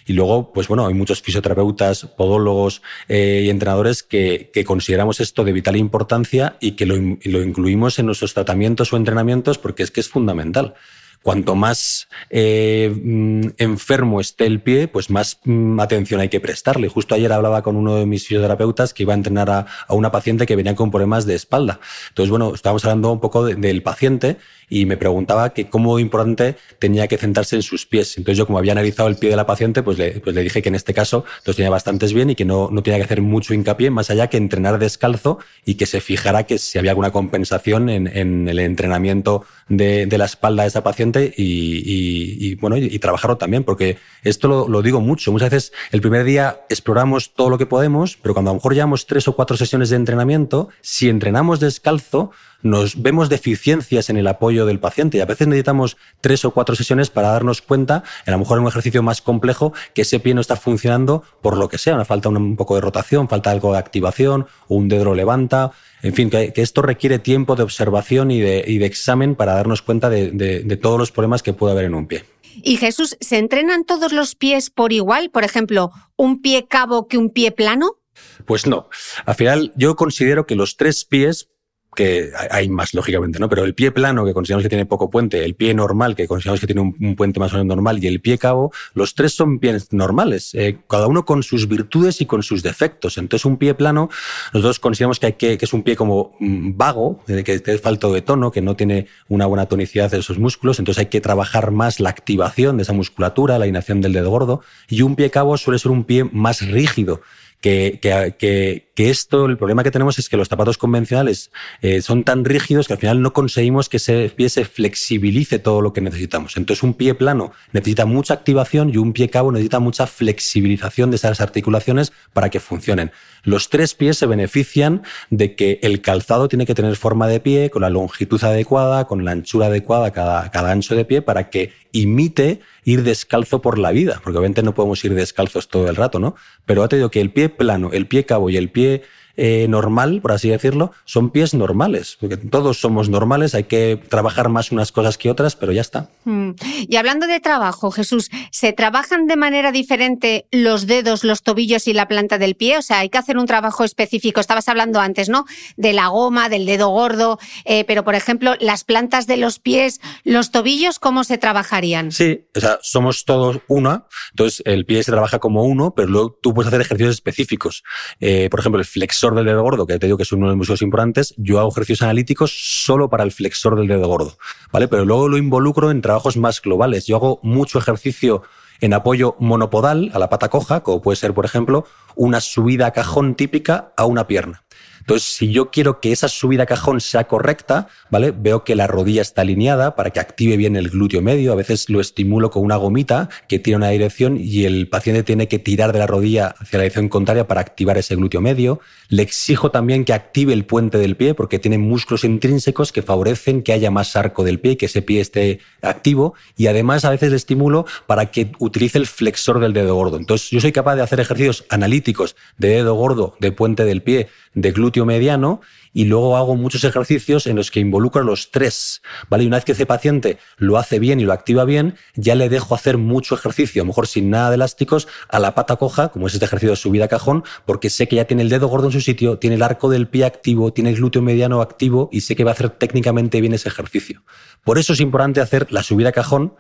Y luego, pues bueno, hay muchos fisioterapeutas, podólogos eh, y entrenadores que, que, consideramos esto de vital importancia y que lo, lo, incluimos en nuestros tratamientos o entrenamientos porque es que es fundamental. Cuanto más eh, enfermo esté el pie, pues más mm, atención hay que prestarle. Justo ayer hablaba con uno de mis fisioterapeutas que iba a entrenar a, a una paciente que venía con problemas de espalda. Entonces, bueno, estábamos hablando un poco de, del paciente y me preguntaba que cómo importante tenía que centrarse en sus pies. Entonces yo, como había analizado el pie de la paciente, pues le, pues le dije que en este caso los tenía bastantes bien y que no, no tenía que hacer mucho hincapié, más allá que entrenar descalzo y que se fijara que si había alguna compensación en, en el entrenamiento de, de, la espalda de esa paciente paciente y, bueno, y, trabajarlo también, porque esto lo, lo, digo mucho. Muchas veces el primer día exploramos todo lo que podemos, pero cuando a lo mejor llevamos tres o cuatro sesiones de entrenamiento, si entrenamos descalzo, nos vemos deficiencias en el apoyo del paciente y a veces necesitamos tres o cuatro sesiones para darnos cuenta, a lo mejor en un ejercicio más complejo, que ese pie no está funcionando por lo que sea, una falta un poco de rotación, falta algo de activación o un dedo levanta. En fin, que, esto requiere tiempo de observación y de, examen para darnos cuenta de, todos los problemas que puede haber en un pie. Y Jesús, ¿se entrenan todos los pies por igual? Por ejemplo, ¿un pie cabo que un pie plano? Pues no. Al final, yo considero que los tres pies que hay más, lógicamente, ¿no? Pero el pie plano, que consideramos que tiene poco puente, el pie normal, que consideramos que tiene un, puente más o menos normal, y el pie cabo, los tres son pies normales, eh, cada uno con sus virtudes y con sus defectos. Entonces, un pie plano, nosotros consideramos que, hay que, es un pie como mm, vago, que es falto de tono, que no tiene una buena tonicidad de esos músculos, entonces hay que trabajar más la activación de esa musculatura, la inacción del dedo gordo, y un pie cabo suele ser un pie más rígido, que, que, que, esto, el problema que tenemos es que los zapatos convencionales eh, son tan rígidos que al final no conseguimos que ese pie se flexibilice todo lo que necesitamos. Entonces un pie plano necesita mucha activación y un pie cabo necesita mucha flexibilización de esas articulaciones para que funcionen. Los tres pies se benefician de que el calzado tiene que tener forma de pie, con la longitud adecuada, con la anchura adecuada cada, cada ancho de pie, para que imite ir descalzo por la vida, porque obviamente no podemos ir descalzos todo el rato, ¿no? Pero ha tenido que el pie plano, el pie cabo y el pie eh, normal, por así decirlo, son pies normales, porque todos somos normales, hay que trabajar más unas cosas que otras, pero ya está. Mm. Y hablando de trabajo, Jesús, ¿se trabajan de manera diferente los dedos, los tobillos y la planta del pie? O sea, hay que hacer un trabajo específico. Estabas hablando antes, ¿no? De la goma, del dedo gordo, eh, pero por ejemplo, las plantas de los pies, los tobillos, ¿cómo se trabajarían? Sí, o sea, somos todos una, entonces el pie se trabaja como uno, pero luego tú puedes hacer ejercicios específicos. Eh, por ejemplo, el flexor del dedo gordo, que te digo que es uno de los músculos importantes, yo hago ejercicios analíticos solo para el flexor del dedo gordo, ¿vale? Pero luego lo involucro en trabajos más globales. Yo hago mucho ejercicio en apoyo monopodal a la pata coja, como puede ser, por ejemplo, una subida a cajón típica a una pierna. Entonces, si yo quiero que esa subida a cajón sea correcta, ¿vale? Veo que la rodilla está alineada para que active bien el glúteo medio. A veces lo estimulo con una gomita que tiene una dirección y el paciente tiene que tirar de la rodilla hacia la dirección contraria para activar ese glúteo medio. Le exijo también que active el puente del pie porque tiene músculos intrínsecos que favorecen que haya más arco del pie, que ese pie esté activo. Y además a veces le estimulo para que utilice el flexor del dedo gordo. Entonces, yo soy capaz de hacer ejercicios analíticos de dedo gordo, de puente del pie, de glúteo mediano y luego hago muchos ejercicios en los que involucro los tres, ¿vale? Y una vez que ese paciente lo hace bien y lo activa bien, ya le dejo hacer mucho ejercicio, a lo mejor sin nada de elásticos, a la pata coja, como es este ejercicio de subida a cajón, porque sé que ya tiene el dedo gordo en su sitio, tiene el arco del pie activo, tiene el glúteo mediano activo y sé que va a hacer técnicamente bien ese ejercicio. Por eso es importante hacer la subida a cajón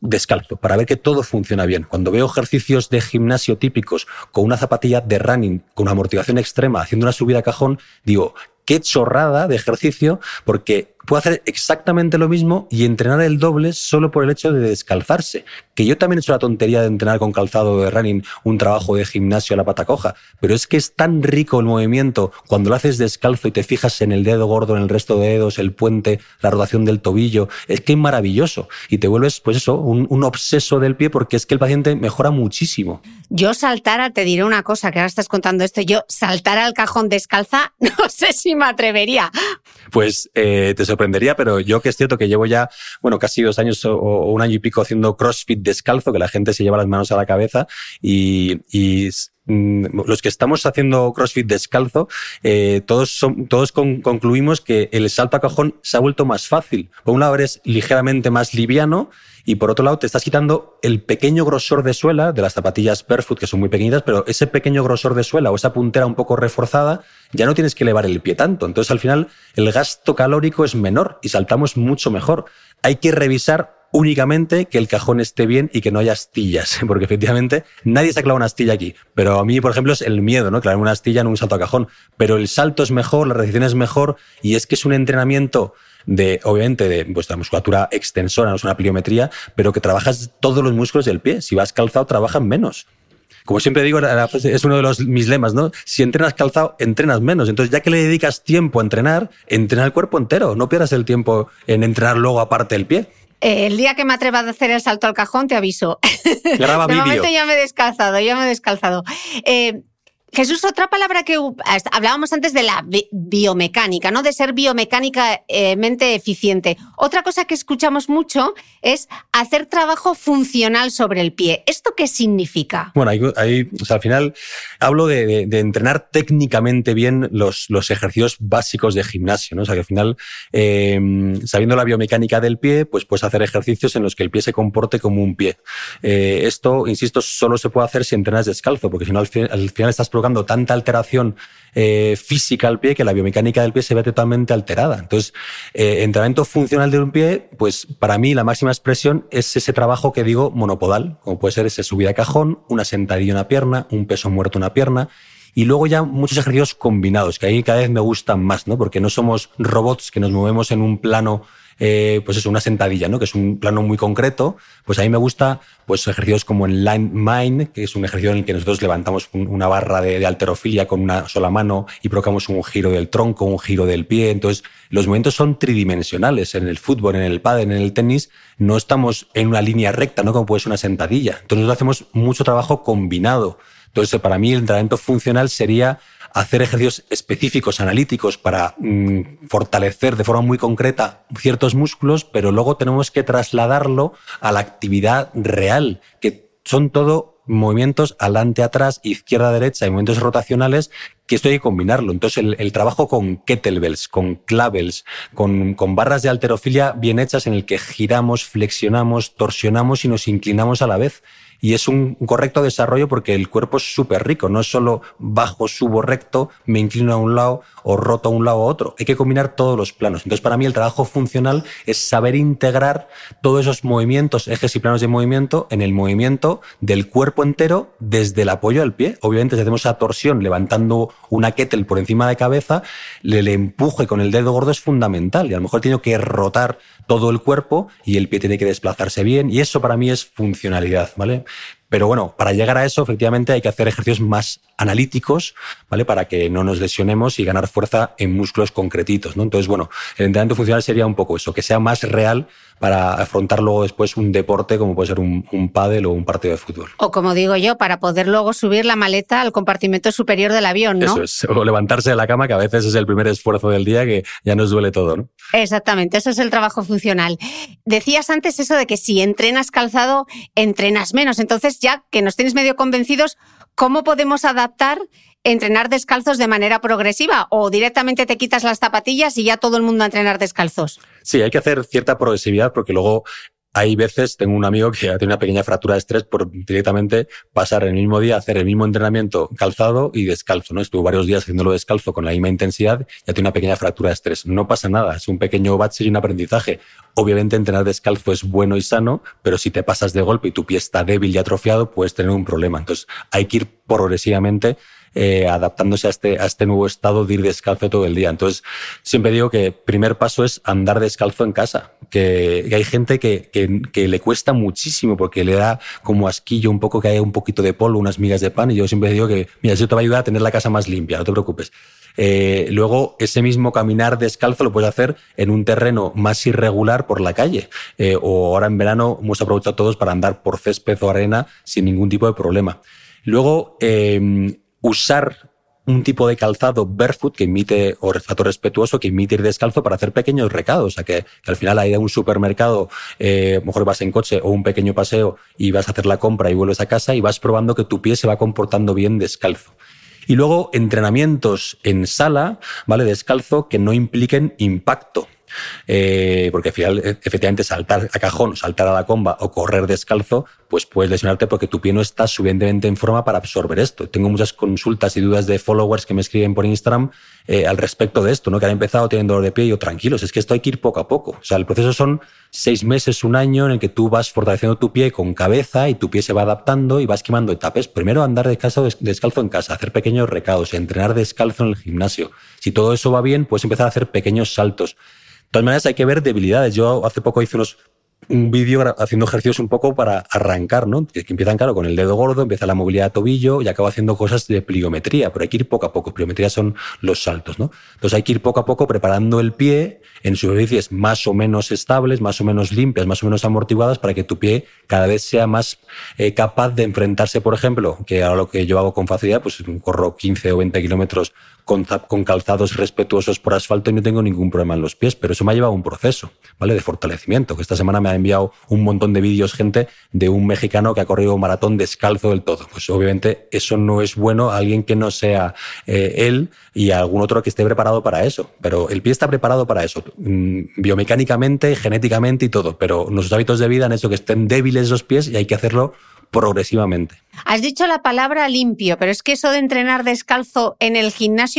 descalzo, para ver que todo funciona bien. Cuando veo ejercicios de gimnasio típicos con una zapatilla de running, con una amortiguación extrema, haciendo una subida a cajón, digo, qué chorrada de ejercicio, porque puede hacer exactamente lo mismo y entrenar el doble solo por el hecho de descalzarse. Que yo también he hecho la tontería de entrenar con calzado de running un trabajo de gimnasio a la pata coja, pero es que es tan rico el movimiento cuando lo haces descalzo y te fijas en el dedo gordo, en el resto de dedos, el puente, la rotación del tobillo, es que es maravilloso y te vuelves, pues eso, un, un obseso del pie porque es que el paciente mejora muchísimo. Yo saltara, te diré una cosa, que ahora estás contando esto, yo saltar al cajón descalza, no sé si me atrevería. Pues eh, te sorprendería, pero yo que es cierto que llevo ya, bueno, casi dos años o, un año y pico haciendo CrossFit descalzo, que la gente se lleva las manos a la cabeza y, y los que estamos haciendo CrossFit descalzo, eh, todos, todos concluimos que el salto a cajón se ha vuelto más fácil. Por un lado eres ligeramente más liviano y por otro lado te estás quitando el pequeño grosor de suela de las zapatillas Barefoot, que son muy pequeñitas, pero ese pequeño grosor de suela o esa puntera un poco reforzada, ya no tienes que elevar el pie tanto. Entonces al final el gasto calórico es menor y saltamos mucho mejor. Hay que revisar únicamente que el cajón esté bien y que no haya astillas, porque efectivamente nadie se ha clavado una astilla aquí. Pero a mí, por ejemplo, es el miedo, ¿no? Clavar una astilla en un salto a cajón. Pero el salto es mejor, la recepción es mejor y es que es un entrenamiento de, obviamente, de vuestra musculatura extensora, no es una pliometría, pero que trabajas todos los músculos del pie. Si vas calzado, trabajan menos. Como siempre digo, es uno de los, mis lemas, ¿no? Si entrenas calzado, entrenas menos. Entonces, ya que le dedicas tiempo a entrenar, entrena el cuerpo entero. No pierdas el tiempo en entrenar luego aparte el pie. Eh, el día que me atreva a hacer el salto al cajón, te aviso. Graba de momento ya me he descalzado, ya me he descalzado. Eh, Jesús, otra palabra que hablábamos antes de la bi biomecánica, ¿no? De ser biomecánicamente eficiente. Otra cosa que escuchamos mucho es hacer trabajo funcional sobre el pie. ¿Esto qué significa? Bueno, ahí, al final hablo de, entrenar técnicamente bien los, ejercicios básicos de gimnasio, ¿no? O sea, que al final, eh, sabiendo la biomecánica del pie, pues puedes hacer ejercicios en los que el pie se comporte como un pie. Eh, esto, insisto, solo se puede hacer si entrenas descalzo, porque si no, al, al final estás tanta alteración eh, física al pie que la biomecánica del pie se ve totalmente alterada. Entonces, eh, entrenamiento funcional de un pie, pues para mí la máxima expresión es ese trabajo que digo monopodal, como puede ser ese subida a cajón, una sentadilla una pierna, un peso muerto una pierna. Y luego ya muchos ejercicios combinados, que ahí cada vez me gustan más, ¿no? Porque no somos robots que nos movemos en un plano eh, pues eso, una sentadilla, ¿no? Que es un plano muy concreto. Pues a mí me gusta, pues ejercicios como el line mine, que es un ejercicio en el que nosotros levantamos una barra de, de, alterofilia con una sola mano y provocamos un giro del tronco, un giro del pie. Entonces, los movimientos son tridimensionales. En el fútbol, en el pádel, en el tenis, no estamos en una línea recta, ¿no? Como puede ser una sentadilla. Entonces, nosotros hacemos mucho trabajo combinado. Entonces, para mí, el entrenamiento funcional sería hacer ejercicios específicos, analíticos, para mmm, fortalecer de forma muy concreta ciertos músculos, pero luego tenemos que trasladarlo a la actividad real, que son todo movimientos adelante, atrás, izquierda, derecha y movimientos rotacionales que esto hay que combinarlo. Entonces, el, el trabajo con kettlebells, con clavels, con, con, barras de alterofilia bien hechas en el que giramos, flexionamos, torsionamos y nos inclinamos a la vez. Y es un correcto desarrollo porque el cuerpo es súper rico, no es solo bajo, subo recto, me inclino a un lado o roto a un lado a otro. Hay que combinar todos los planos. Entonces, para mí el trabajo funcional es saber integrar todos esos movimientos, ejes y planos de movimiento en el movimiento del cuerpo entero desde el apoyo al pie. Obviamente, si hacemos esa torsión levantando una kettle por encima de cabeza, le empuje con el dedo gordo es fundamental. Y a lo mejor tiene que rotar todo el cuerpo y el pie tiene que desplazarse bien. Y eso para mí es funcionalidad, ¿vale? Pero bueno, para llegar a eso, efectivamente, hay que hacer ejercicios más analíticos, ¿vale? Para que no nos lesionemos y ganar fuerza en músculos concretitos, ¿no? Entonces, bueno, el entrenamiento funcional sería un poco eso, que sea más real para afrontar luego después un deporte como puede ser un, un pádel o un partido de fútbol. O como digo yo, para poder luego subir la maleta al compartimento superior del avión, ¿no? Eso es, o levantarse de la cama, que a veces es el primer esfuerzo del día que ya nos duele todo, ¿no? Exactamente, eso es el trabajo funcional. Decías antes eso de que si entrenas calzado, entrenas menos. Entonces, ya que nos tienes medio convencidos, ¿cómo podemos adaptar entrenar descalzos de manera progresiva o directamente te quitas las zapatillas y ya todo el mundo a entrenar descalzos? Sí, hay que hacer cierta progresividad porque luego hay veces, tengo un amigo que tiene una pequeña fractura de estrés por directamente pasar el mismo día, hacer el mismo entrenamiento calzado y descalzo, ¿no? Estuvo varios días haciéndolo descalzo con la misma intensidad y tiene una pequeña fractura de estrés. No pasa nada, es un pequeño bache y un aprendizaje. Obviamente entrenar descalzo es bueno y sano, pero si te pasas de golpe y tu pie está débil y atrofiado, puedes tener un problema. Entonces hay que ir progresivamente eh, adaptándose a este, a este nuevo estado de ir descalzo todo el día. Entonces, siempre digo que primer paso es andar descalzo en casa, que, que hay gente que, que, que, le cuesta muchísimo porque le da como asquillo un poco que haya un poquito de polvo, unas migas de pan, y yo siempre digo que, mira, eso te va a ayudar a tener la casa más limpia, no te preocupes. Eh, luego, ese mismo caminar descalzo lo puedes hacer en un terreno más irregular por la calle. Eh, o ahora en verano hemos aprovechado todos para andar por césped o arena sin ningún tipo de problema. Luego, eh, usar un tipo de calzado barefoot que imite, o olfato respetuoso, que imite ir descalzo para hacer pequeños recados. O sea, que, que al final hay de un supermercado, eh, mejor vas en coche o un pequeño paseo y vas a hacer la compra y vuelves a casa y vas probando que tu pie se va comportando bien descalzo. Y luego entrenamientos en sala, ¿vale? Descalzo que no impliquen impacto. Eh, porque al final, efectivamente, saltar a cajón, saltar a la comba o correr descalzo, pues puedes lesionarte porque tu pie no está suficientemente en forma para absorber esto. Tengo muchas consultas y dudas de followers que me escriben por Instagram eh, al respecto de esto, ¿no? Que han empezado teniendo dolor de pie y yo, tranquilos, es que esto hay que ir poco a poco. O sea, el proceso son seis meses, un año en el que tú vas fortaleciendo tu pie con cabeza y tu pie se va adaptando y vas quemando etapas. Primero andar descalzo, descalzo en casa, hacer pequeños recados, entrenar descalzo en el gimnasio. Si todo eso va bien, puedes empezar a hacer pequeños saltos. Todas maneras, hay que ver debilidades. Yo hace poco hice unos un vídeo haciendo ejercicios un poco para arrancar, ¿no? Que empiezan, claro, con el dedo gordo, empieza la movilidad de tobillo y acaba haciendo cosas de pliometría, pero hay que ir poco a poco. Pliometría son los saltos, ¿no? Entonces hay que ir poco a poco preparando el pie en superficies más o menos estables, más o menos limpias, más o menos amortiguadas para que tu pie cada vez sea más eh, capaz de enfrentarse, por ejemplo, que ahora lo que yo hago con facilidad, pues corro 15 o 20 kilómetros con, calzados respetuosos por asfalto y no tengo ningún problema en los pies, pero eso me ha llevado a un proceso, ¿vale? De fortalecimiento, que esta semana me ha enviado un montón de vídeos gente de un mexicano que ha corrido un maratón descalzo del todo. Pues obviamente eso no es bueno a alguien que no sea eh, él y algún otro que esté preparado para eso, pero el pie está preparado para eso, mm, biomecánicamente, genéticamente y todo, pero nuestros hábitos de vida han hecho que estén débiles los pies y hay que hacerlo progresivamente. Has dicho la palabra limpio, pero es que eso de entrenar descalzo en el gimnasio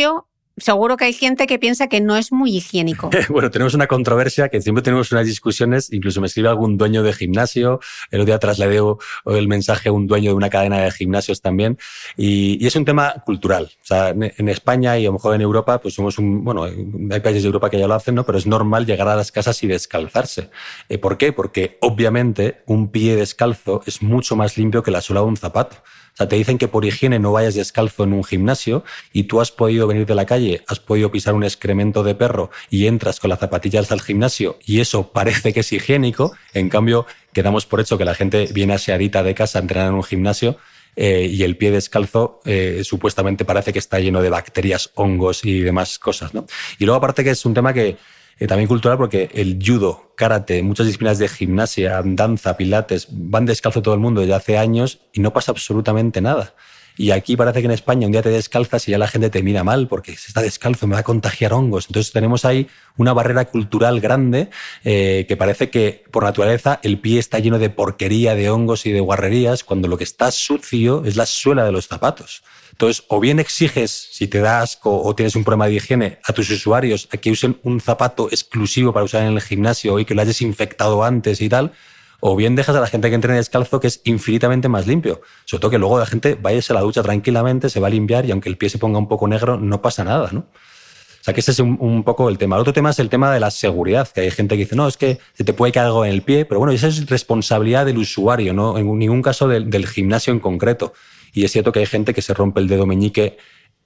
seguro que hay gente que piensa que no es muy higiénico. bueno, tenemos una controversia que siempre tenemos unas discusiones, incluso me escribe algún dueño de gimnasio, el otro día trasladé el mensaje a un dueño de una cadena de gimnasios también, y, es un tema cultural. O sea, en, España y a lo mejor en Europa, pues somos un, bueno, hay países de Europa que ya lo hacen, ¿no? Pero es normal llegar a las casas y descalzarse. Eh, ¿Por qué? Porque obviamente un pie descalzo es mucho más limpio que la suela de un zapato. Sea, te dicen que por higiene no vayas descalzo en un gimnasio y tú has podido venir de la calle, has podido pisar un excremento de perro y entras con las zapatillas al gimnasio y eso parece que es higiénico. En cambio, quedamos por hecho que la gente viene aseadita de casa a entrenar en un gimnasio eh, y el pie descalzo eh, supuestamente parece que está lleno de bacterias, hongos y demás cosas. ¿no? Y luego aparte que es un tema que eh, también cultural porque el judo, karate, muchas disciplinas de gimnasia, danza, pilates, van descalzo todo el mundo desde hace años y no pasa absolutamente nada. Y aquí parece que en España un día te descalzas y ya la gente te mira mal porque se está descalzo, me va a contagiar hongos. Entonces tenemos ahí una barrera cultural grande eh, que parece que por naturaleza el pie está lleno de porquería, de hongos y de guarrerías, cuando lo que está sucio es la suela de los zapatos. Entonces, o bien exiges, si te da asco o tienes un problema de higiene, a tus usuarios a que usen un zapato exclusivo para usar en el gimnasio y que lo hayas infectado antes y tal, o bien dejas a la gente que entrene descalzo que es infinitamente más limpio. Sobre todo que luego la gente vaya a la ducha tranquilamente, se va a limpiar y aunque el pie se ponga un poco negro, no pasa nada, ¿no? O sea que ese es un, poco el tema. El otro tema es el tema de la seguridad, que hay gente que dice, no, es que se te puede caer algo en el pie, pero bueno, esa es responsabilidad del usuario, no en ningún caso del gimnasio en concreto. Y es cierto que hay gente que se rompe el dedo meñique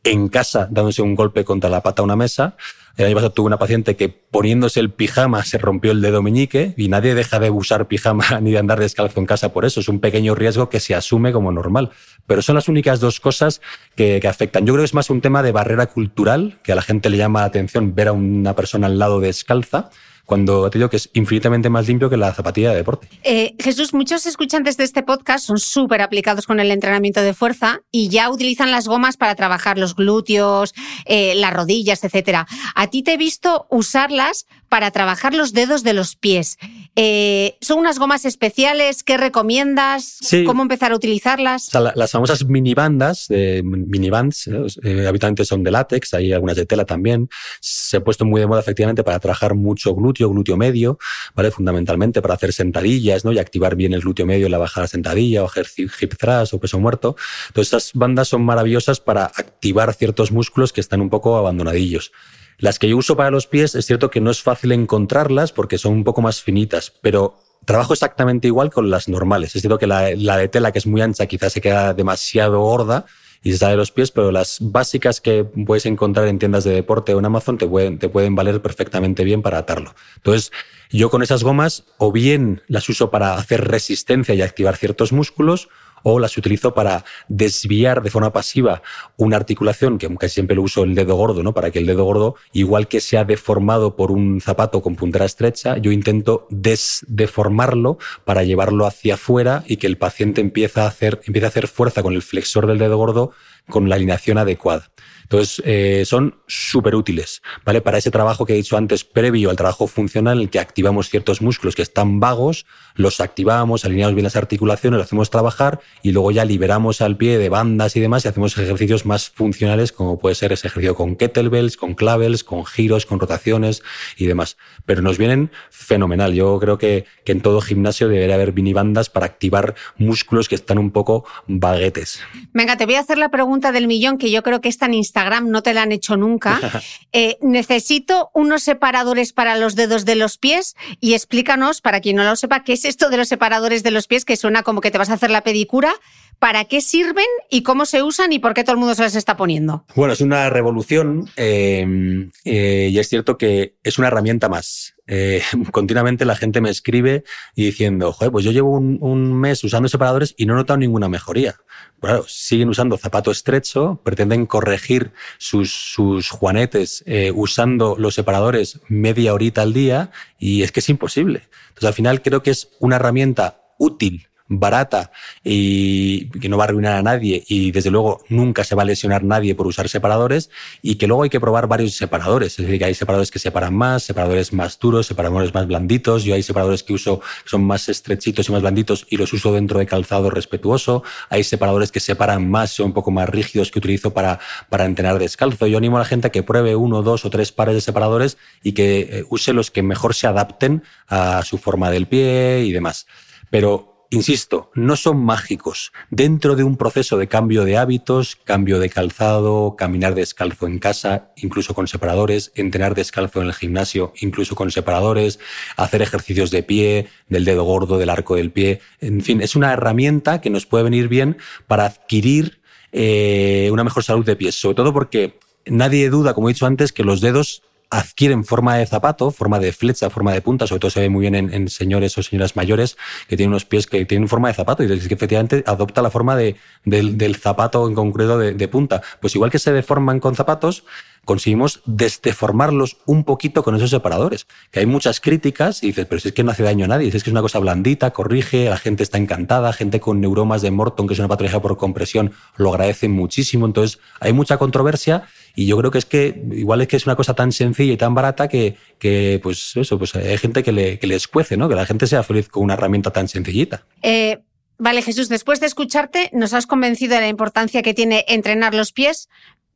en casa dándose un golpe contra la pata a una mesa. El año pasado tuve una paciente que poniéndose el pijama se rompió el dedo meñique y nadie deja de usar pijama ni de andar descalzo en casa por eso. Es un pequeño riesgo que se asume como normal. Pero son las únicas dos cosas que, que afectan. Yo creo que es más un tema de barrera cultural, que a la gente le llama la atención ver a una persona al lado descalza cuando te digo que es infinitamente más limpio que la zapatilla de deporte. Eh, Jesús, muchos escuchantes de este podcast son súper aplicados con el entrenamiento de fuerza y ya utilizan las gomas para trabajar los glúteos, eh, las rodillas, etc. A ti te he visto usarlas para trabajar los dedos de los pies. Eh, ¿Son unas gomas especiales? ¿Qué recomiendas? ¿Cómo empezar a utilizarlas? las famosas minibandas, de minibands, eh, habitualmente son de látex, hay algunas de tela también. Se ha puesto muy de moda efectivamente para trabajar mucho glúteo, glúteo medio, ¿vale? Fundamentalmente para hacer sentadillas, ¿no? Y activar bien el glúteo medio en la bajada sentadilla o hacer hip thrust o peso muerto. Entonces, estas bandas son maravillosas para activar ciertos músculos que están un poco abandonadillos. Las que yo uso para los pies es cierto que no es fácil encontrarlas porque son un poco más finitas, pero trabajo exactamente igual con las normales. Es cierto que la, de tela, que es muy ancha, quizás se queda demasiado gorda y se sale de los pies, pero las básicas que puedes encontrar en tiendas de deporte o en Amazon te pueden, te pueden valer perfectamente bien para atarlo. Entonces, yo con esas gomas o bien las uso para hacer resistencia y activar ciertos músculos, o las utilizo para desviar de forma pasiva una articulación, que casi siempre lo uso el dedo gordo, ¿no? Para que el dedo gordo, igual que sea deformado por un zapato con puntera estrecha, yo intento desdeformarlo para llevarlo hacia afuera y que el paciente empiece a hacer, empiece a hacer fuerza con el flexor del dedo gordo con la alineación adecuada. Entonces, eh, son súper útiles, ¿vale? Para ese trabajo que he dicho antes, previo al trabajo funcional, en el que activamos ciertos músculos que están vagos, los activamos, alineamos bien las articulaciones, lo hacemos trabajar y luego ya liberamos al pie de bandas y demás y hacemos ejercicios más funcionales, como puede ser ese ejercicio con kettlebells, con clavels, con giros, con rotaciones y demás. Pero nos vienen fenomenal. Yo creo que, que en todo gimnasio debería haber mini bandas para activar músculos que están un poco baguetes. Venga, te voy a hacer la pregunta del millón, que yo creo que esta en Instagram no te la han hecho nunca. Eh, necesito unos separadores para los dedos de los pies y explícanos, para quien no lo sepa, qué es esto de los separadores de los pies, que suena como que te vas a hacer la pedicura. ¿Para qué sirven y cómo se usan y por qué todo el mundo se las está poniendo? Bueno, es una revolución eh, eh, y es cierto que es una herramienta más. Eh, continuamente la gente me escribe diciendo, joder, pues yo llevo un, mes usando separadores y no he notado ninguna mejoría. Claro, siguen usando zapato estrecho, pretenden corregir sus, sus juanetes usando los separadores media horita al día y es que es imposible. Entonces al final creo que es una herramienta útil barata y que no va a arruinar a nadie y desde luego nunca se va a lesionar nadie por usar separadores y que luego hay que probar varios separadores. Es decir, que hay separadores que separan más, separadores más duros, separadores más blanditos. Yo hay separadores que uso son más estrechitos y más blanditos y los uso dentro de calzado respetuoso. Hay separadores que separan más, son un poco más rígidos que utilizo para, para entrenar descalzo. Yo animo a la gente a que pruebe uno, dos o tres pares de separadores y que eh, use los que mejor se adapten a su forma del pie y demás. Pero Insisto, no son mágicos. Dentro de un proceso de cambio de hábitos, cambio de calzado, caminar descalzo en casa, incluso con separadores, entrenar descalzo en el gimnasio, incluso con separadores, hacer ejercicios de pie, del dedo gordo, del arco del pie. En fin, es una herramienta que nos puede venir bien para adquirir eh, una mejor salud de pies, sobre todo porque nadie duda, como he dicho antes, que los dedos adquieren forma de zapato, forma de flecha, forma de punta, sobre todo se ve muy bien en, señores o señoras mayores que tienen unos pies que tienen forma de zapato y que efectivamente adopta la forma de, del, zapato en concreto de, punta. Pues igual que se deforman con zapatos, conseguimos desdeformarlos un poquito con esos separadores. Que hay muchas críticas y dices, pero si es que no hace daño a nadie, es que es una cosa blandita, corrige, la gente está encantada, gente con neuromas de Morton, que es una patología por compresión, lo agradecen muchísimo. Entonces hay mucha controversia y yo creo que es que igual es que es una cosa tan sencilla y tan barata que, que pues eso, pues hay gente que le, que le escuece, ¿no? Que la gente sea feliz con una herramienta tan sencillita. Eh, vale, Jesús, después de escucharte, nos has convencido de la importancia que tiene entrenar los pies.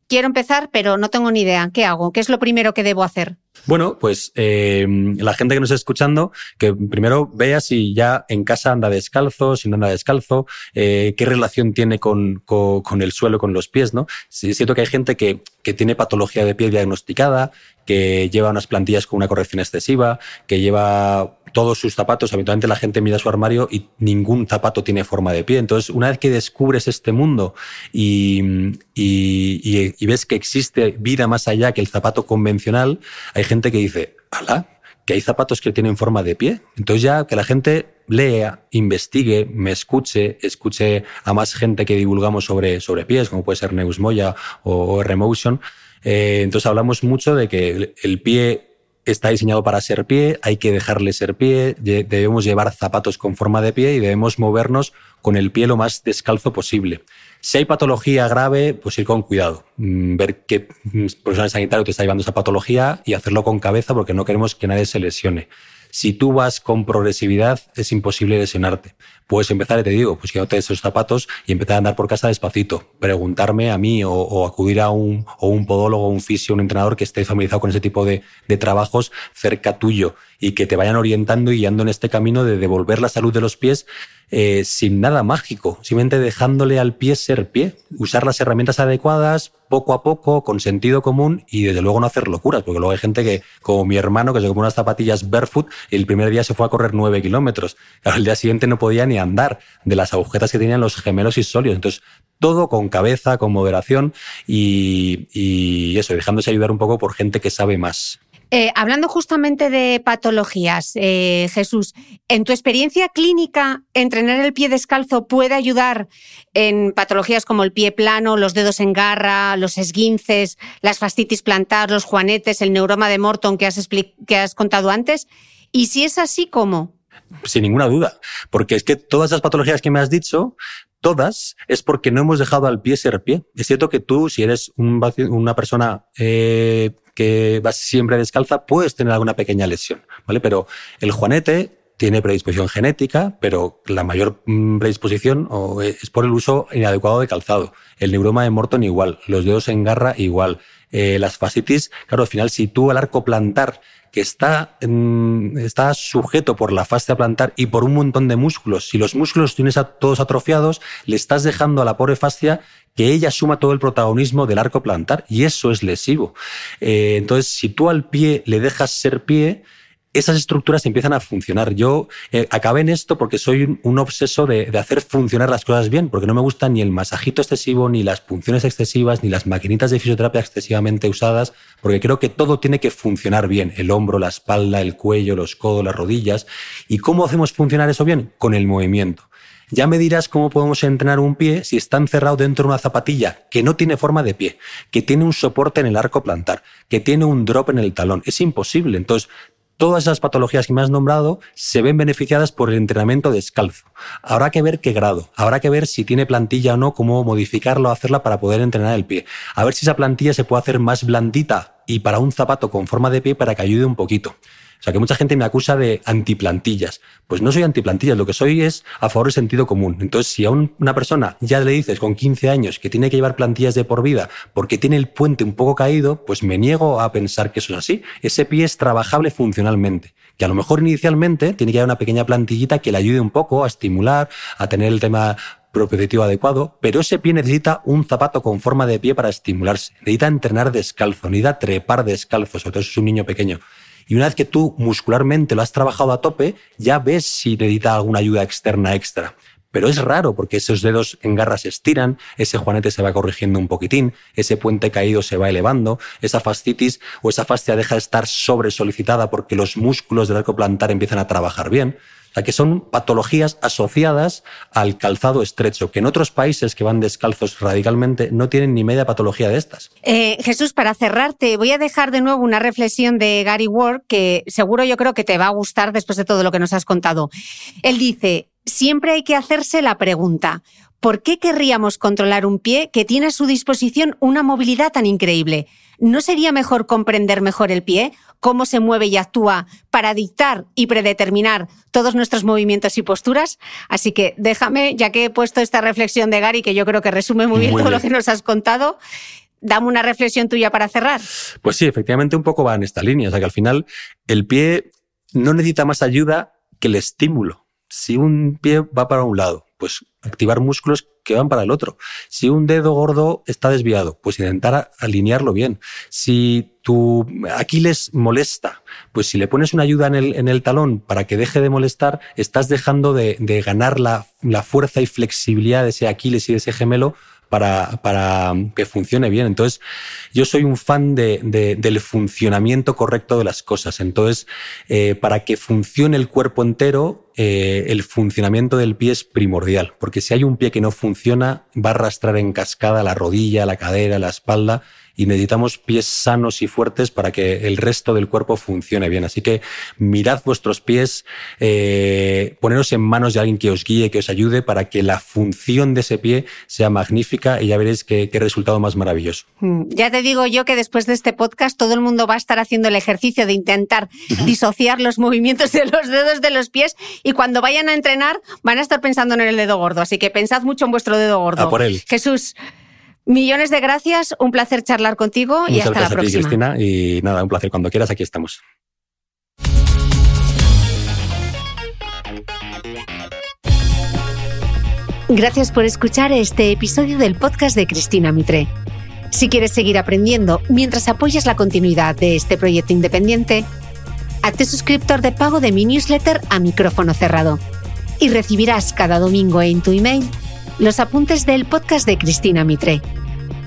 Quiero empezar, pero no tengo ni idea. ¿Qué hago? ¿Qué es lo primero que debo hacer? Bueno, pues eh, la gente que nos está escuchando, que primero vea si ya en casa anda descalzo, si no anda descalzo, eh, qué relación tiene con, con, el suelo, con los pies, ¿no? Sí, siento que hay gente que, que tiene patología de pie diagnosticada, que lleva unas plantillas con una corrección excesiva, que lleva todos sus zapatos, habitualmente la gente mira su armario y ningún zapato tiene forma de pie. Entonces, una vez que descubres este mundo y, ves que existe vida más allá que el zapato convencional, hay gente que dice, ala, que hay zapatos que tienen forma de pie. Entonces ya que la gente lea, investigue, me escuche, escuche a más gente que divulgamos sobre, sobre pies, como puede ser Neusmoya o, R-Motion. Eh, entonces hablamos mucho de que el pie está diseñado para ser pie, hay que dejarle ser pie, debemos llevar zapatos con forma de pie y debemos movernos con el pie lo más descalzo posible. Si hay patología grave, pues ir con cuidado, mm, ver qué profesional sanitario te está llevando esa patología y hacerlo con cabeza porque no queremos que nadie se lesione. Si tú vas con progresividad, es imposible lesionarte. Puedes empezar, te digo, pues que no te des esos zapatos y empezar a andar por casa despacito. Preguntarme a mí o, acudir a un, o un podólogo, un fisio, un entrenador que esté familiarizado con ese tipo de, de trabajos cerca tuyo y que te vayan orientando y guiando en este camino de devolver la salud de los pies eh, sin nada mágico, simplemente dejándole al pie ser pie, usar las herramientas adecuadas poco a poco, con sentido común y desde luego no hacer locuras, porque luego hay gente que, como mi hermano, que se compró unas zapatillas barefoot y el primer día se fue a correr nueve kilómetros. Al día siguiente no podía ni andar de las agujetas que tenían los gemelos y solios. Entonces, todo con cabeza, con moderación y, y eso, dejándose ayudar un poco por gente que sabe más. Eh, hablando justamente de patologías, eh, Jesús, ¿en tu experiencia clínica entrenar el pie descalzo puede ayudar en patologías como el pie plano, los dedos en garra, los esguinces, las fascitis plantar, los juanetes, el neuroma de Morton que has, que has contado antes? Y si es así, ¿cómo? Sin ninguna duda, porque es que todas esas patologías que me has dicho todas es porque no hemos dejado al pie ser pie. Es cierto que tú, si eres una persona eh, que vas siempre descalza, puedes tener alguna pequeña lesión, ¿vale? Pero el juanete tiene predisposición genética, pero la mayor mm, predisposición es por el uso inadecuado de calzado. El neuroma de Morton igual, los dedos en garra igual. Eh, las fascitis, claro, al final, si tú al arco plantar que está, está sujeto por la fascia plantar y por un montón de músculos. Si los músculos tienes a todos atrofiados, le estás dejando a la pobre fascia que ella suma todo el protagonismo del arco plantar y eso es lesivo. Eh, entonces, si tú al pie le dejas ser pie, esas estructuras empiezan a funcionar. Yo eh, acabé en esto porque soy un, obseso de, hacer funcionar las cosas bien, porque no me gusta ni el masajito excesivo, ni las punciones excesivas, ni las maquinitas de fisioterapia excesivamente usadas, porque creo que todo tiene que funcionar bien, el hombro, la espalda, el cuello, los codos, las rodillas. ¿Y cómo hacemos funcionar eso bien? Con el movimiento. Ya me dirás cómo podemos entrenar un pie si está encerrado dentro de una zapatilla que no tiene forma de pie, que tiene un soporte en el arco plantar, que tiene un drop en el talón. Es imposible. Entonces, todas esas patologías que me has nombrado se ven beneficiadas por el entrenamiento descalzo. Habrá que ver qué grado, habrá que ver si tiene plantilla o no, cómo modificarlo, hacerla para poder entrenar el pie. A ver si esa plantilla se puede hacer más blandita y para un zapato con forma de pie para que ayude un poquito. O sea, que mucha gente me acusa de antiplantillas. Pues no soy antiplantillas, lo que soy es a favor del sentido común. Entonces, si a una persona ya le dices con 15 años que tiene que llevar plantillas de por vida porque tiene el puente un poco caído, pues me niego a pensar que eso es así. Ese pie es trabajable funcionalmente. Que a lo mejor inicialmente tiene que haber una pequeña plantillita que le ayude un poco a estimular, a tener el tema propioceptivo adecuado, pero ese pie necesita un zapato con forma de pie para estimularse. Necesita entrenar descalzo, necesita trepar descalzo, sobre todo si es un niño pequeño. Y una vez que tú muscularmente lo has trabajado a tope, ya ves si necesita alguna ayuda externa extra. Pero es raro porque esos dedos en garra se estiran, ese juanete se va corrigiendo un poquitín, ese puente caído se va elevando, esa fascitis o esa fascia deja de estar sobresolicitada porque los músculos del arco plantar empiezan a trabajar bien. Sea, que son patologías asociadas al calzado estrecho, que en otros países que van descalzos radicalmente no tienen ni media patología de estas. Eh, Jesús, para cerrarte, voy a dejar de nuevo una reflexión de Gary Ward que seguro yo creo que te va a gustar después de todo lo que nos has contado. Él dice, siempre hay que hacerse la pregunta, ¿por qué querríamos controlar un pie que tiene a su disposición una movilidad tan increíble? ¿No sería mejor comprender mejor el pie? Cómo se mueve y actúa para dictar y predeterminar todos nuestros movimientos y posturas. Así que déjame, ya que he puesto esta reflexión de Gary, que yo creo que resume muy bien todo lo que nos has contado, dame una reflexión tuya para cerrar. Pues sí, efectivamente un poco va en esta línea. O sea que al final el pie no necesita más ayuda que el estímulo. Si un pie va para un lado, pues activar músculos que van para el otro. Si un dedo gordo está desviado, pues intentar alinearlo bien. Si tu Aquiles molesta, pues si le pones una ayuda en el, en el talón para que deje de molestar, estás dejando de, ganar la, la fuerza y flexibilidad de ese Aquiles y de ese gemelo para, que funcione bien. Entonces, yo soy un fan de, del funcionamiento correcto de las cosas. Entonces, eh, para que funcione el cuerpo entero, eh, el funcionamiento del pie es primordial, porque si hay un pie que no funciona, va a arrastrar en cascada la rodilla, la cadera, la espalda y necesitamos pies sanos y fuertes para que el resto del cuerpo funcione bien. Así que mirad vuestros pies, eh, poneros en manos de alguien que os guíe, que os ayude para que la función de ese pie sea magnífica y ya veréis qué, resultado más maravilloso. Mm, ya te digo yo que después de este podcast todo el mundo va a estar haciendo el ejercicio de intentar disociar los movimientos de los dedos de los pies y cuando vayan a entrenar van a estar pensando en el dedo gordo. Así que pensad mucho en vuestro dedo gordo. por él. Jesús. Millones de gracias, un placer charlar contigo y hasta la próxima. Cristina, y nada, un placer. Cuando quieras, aquí estamos. Gracias por escuchar este episodio del podcast de Cristina Mitre. Si quieres seguir aprendiendo mientras apoyas la continuidad de este proyecto independiente, hazte suscriptor de pago de mi newsletter a micrófono cerrado y recibirás cada domingo en tu email los apuntes del podcast de Cristina Mitre.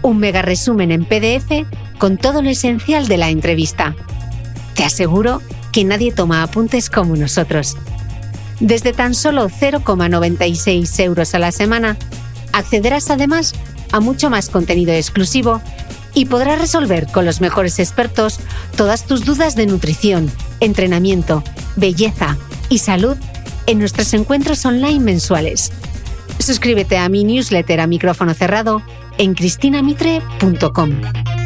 Un mega resumen en PDF con todo lo esencial de la entrevista. Te aseguro que nadie toma apuntes como nosotros. Desde tan solo 0,96 euros a la semana, accederás además a mucho más contenido exclusivo y podrás resolver con los mejores expertos todas tus dudas de nutrición, entrenamiento, belleza y salud en nuestros encuentros online mensuales Suscríbete a mi newsletter a micrófono cerrado en cristinamitre.com.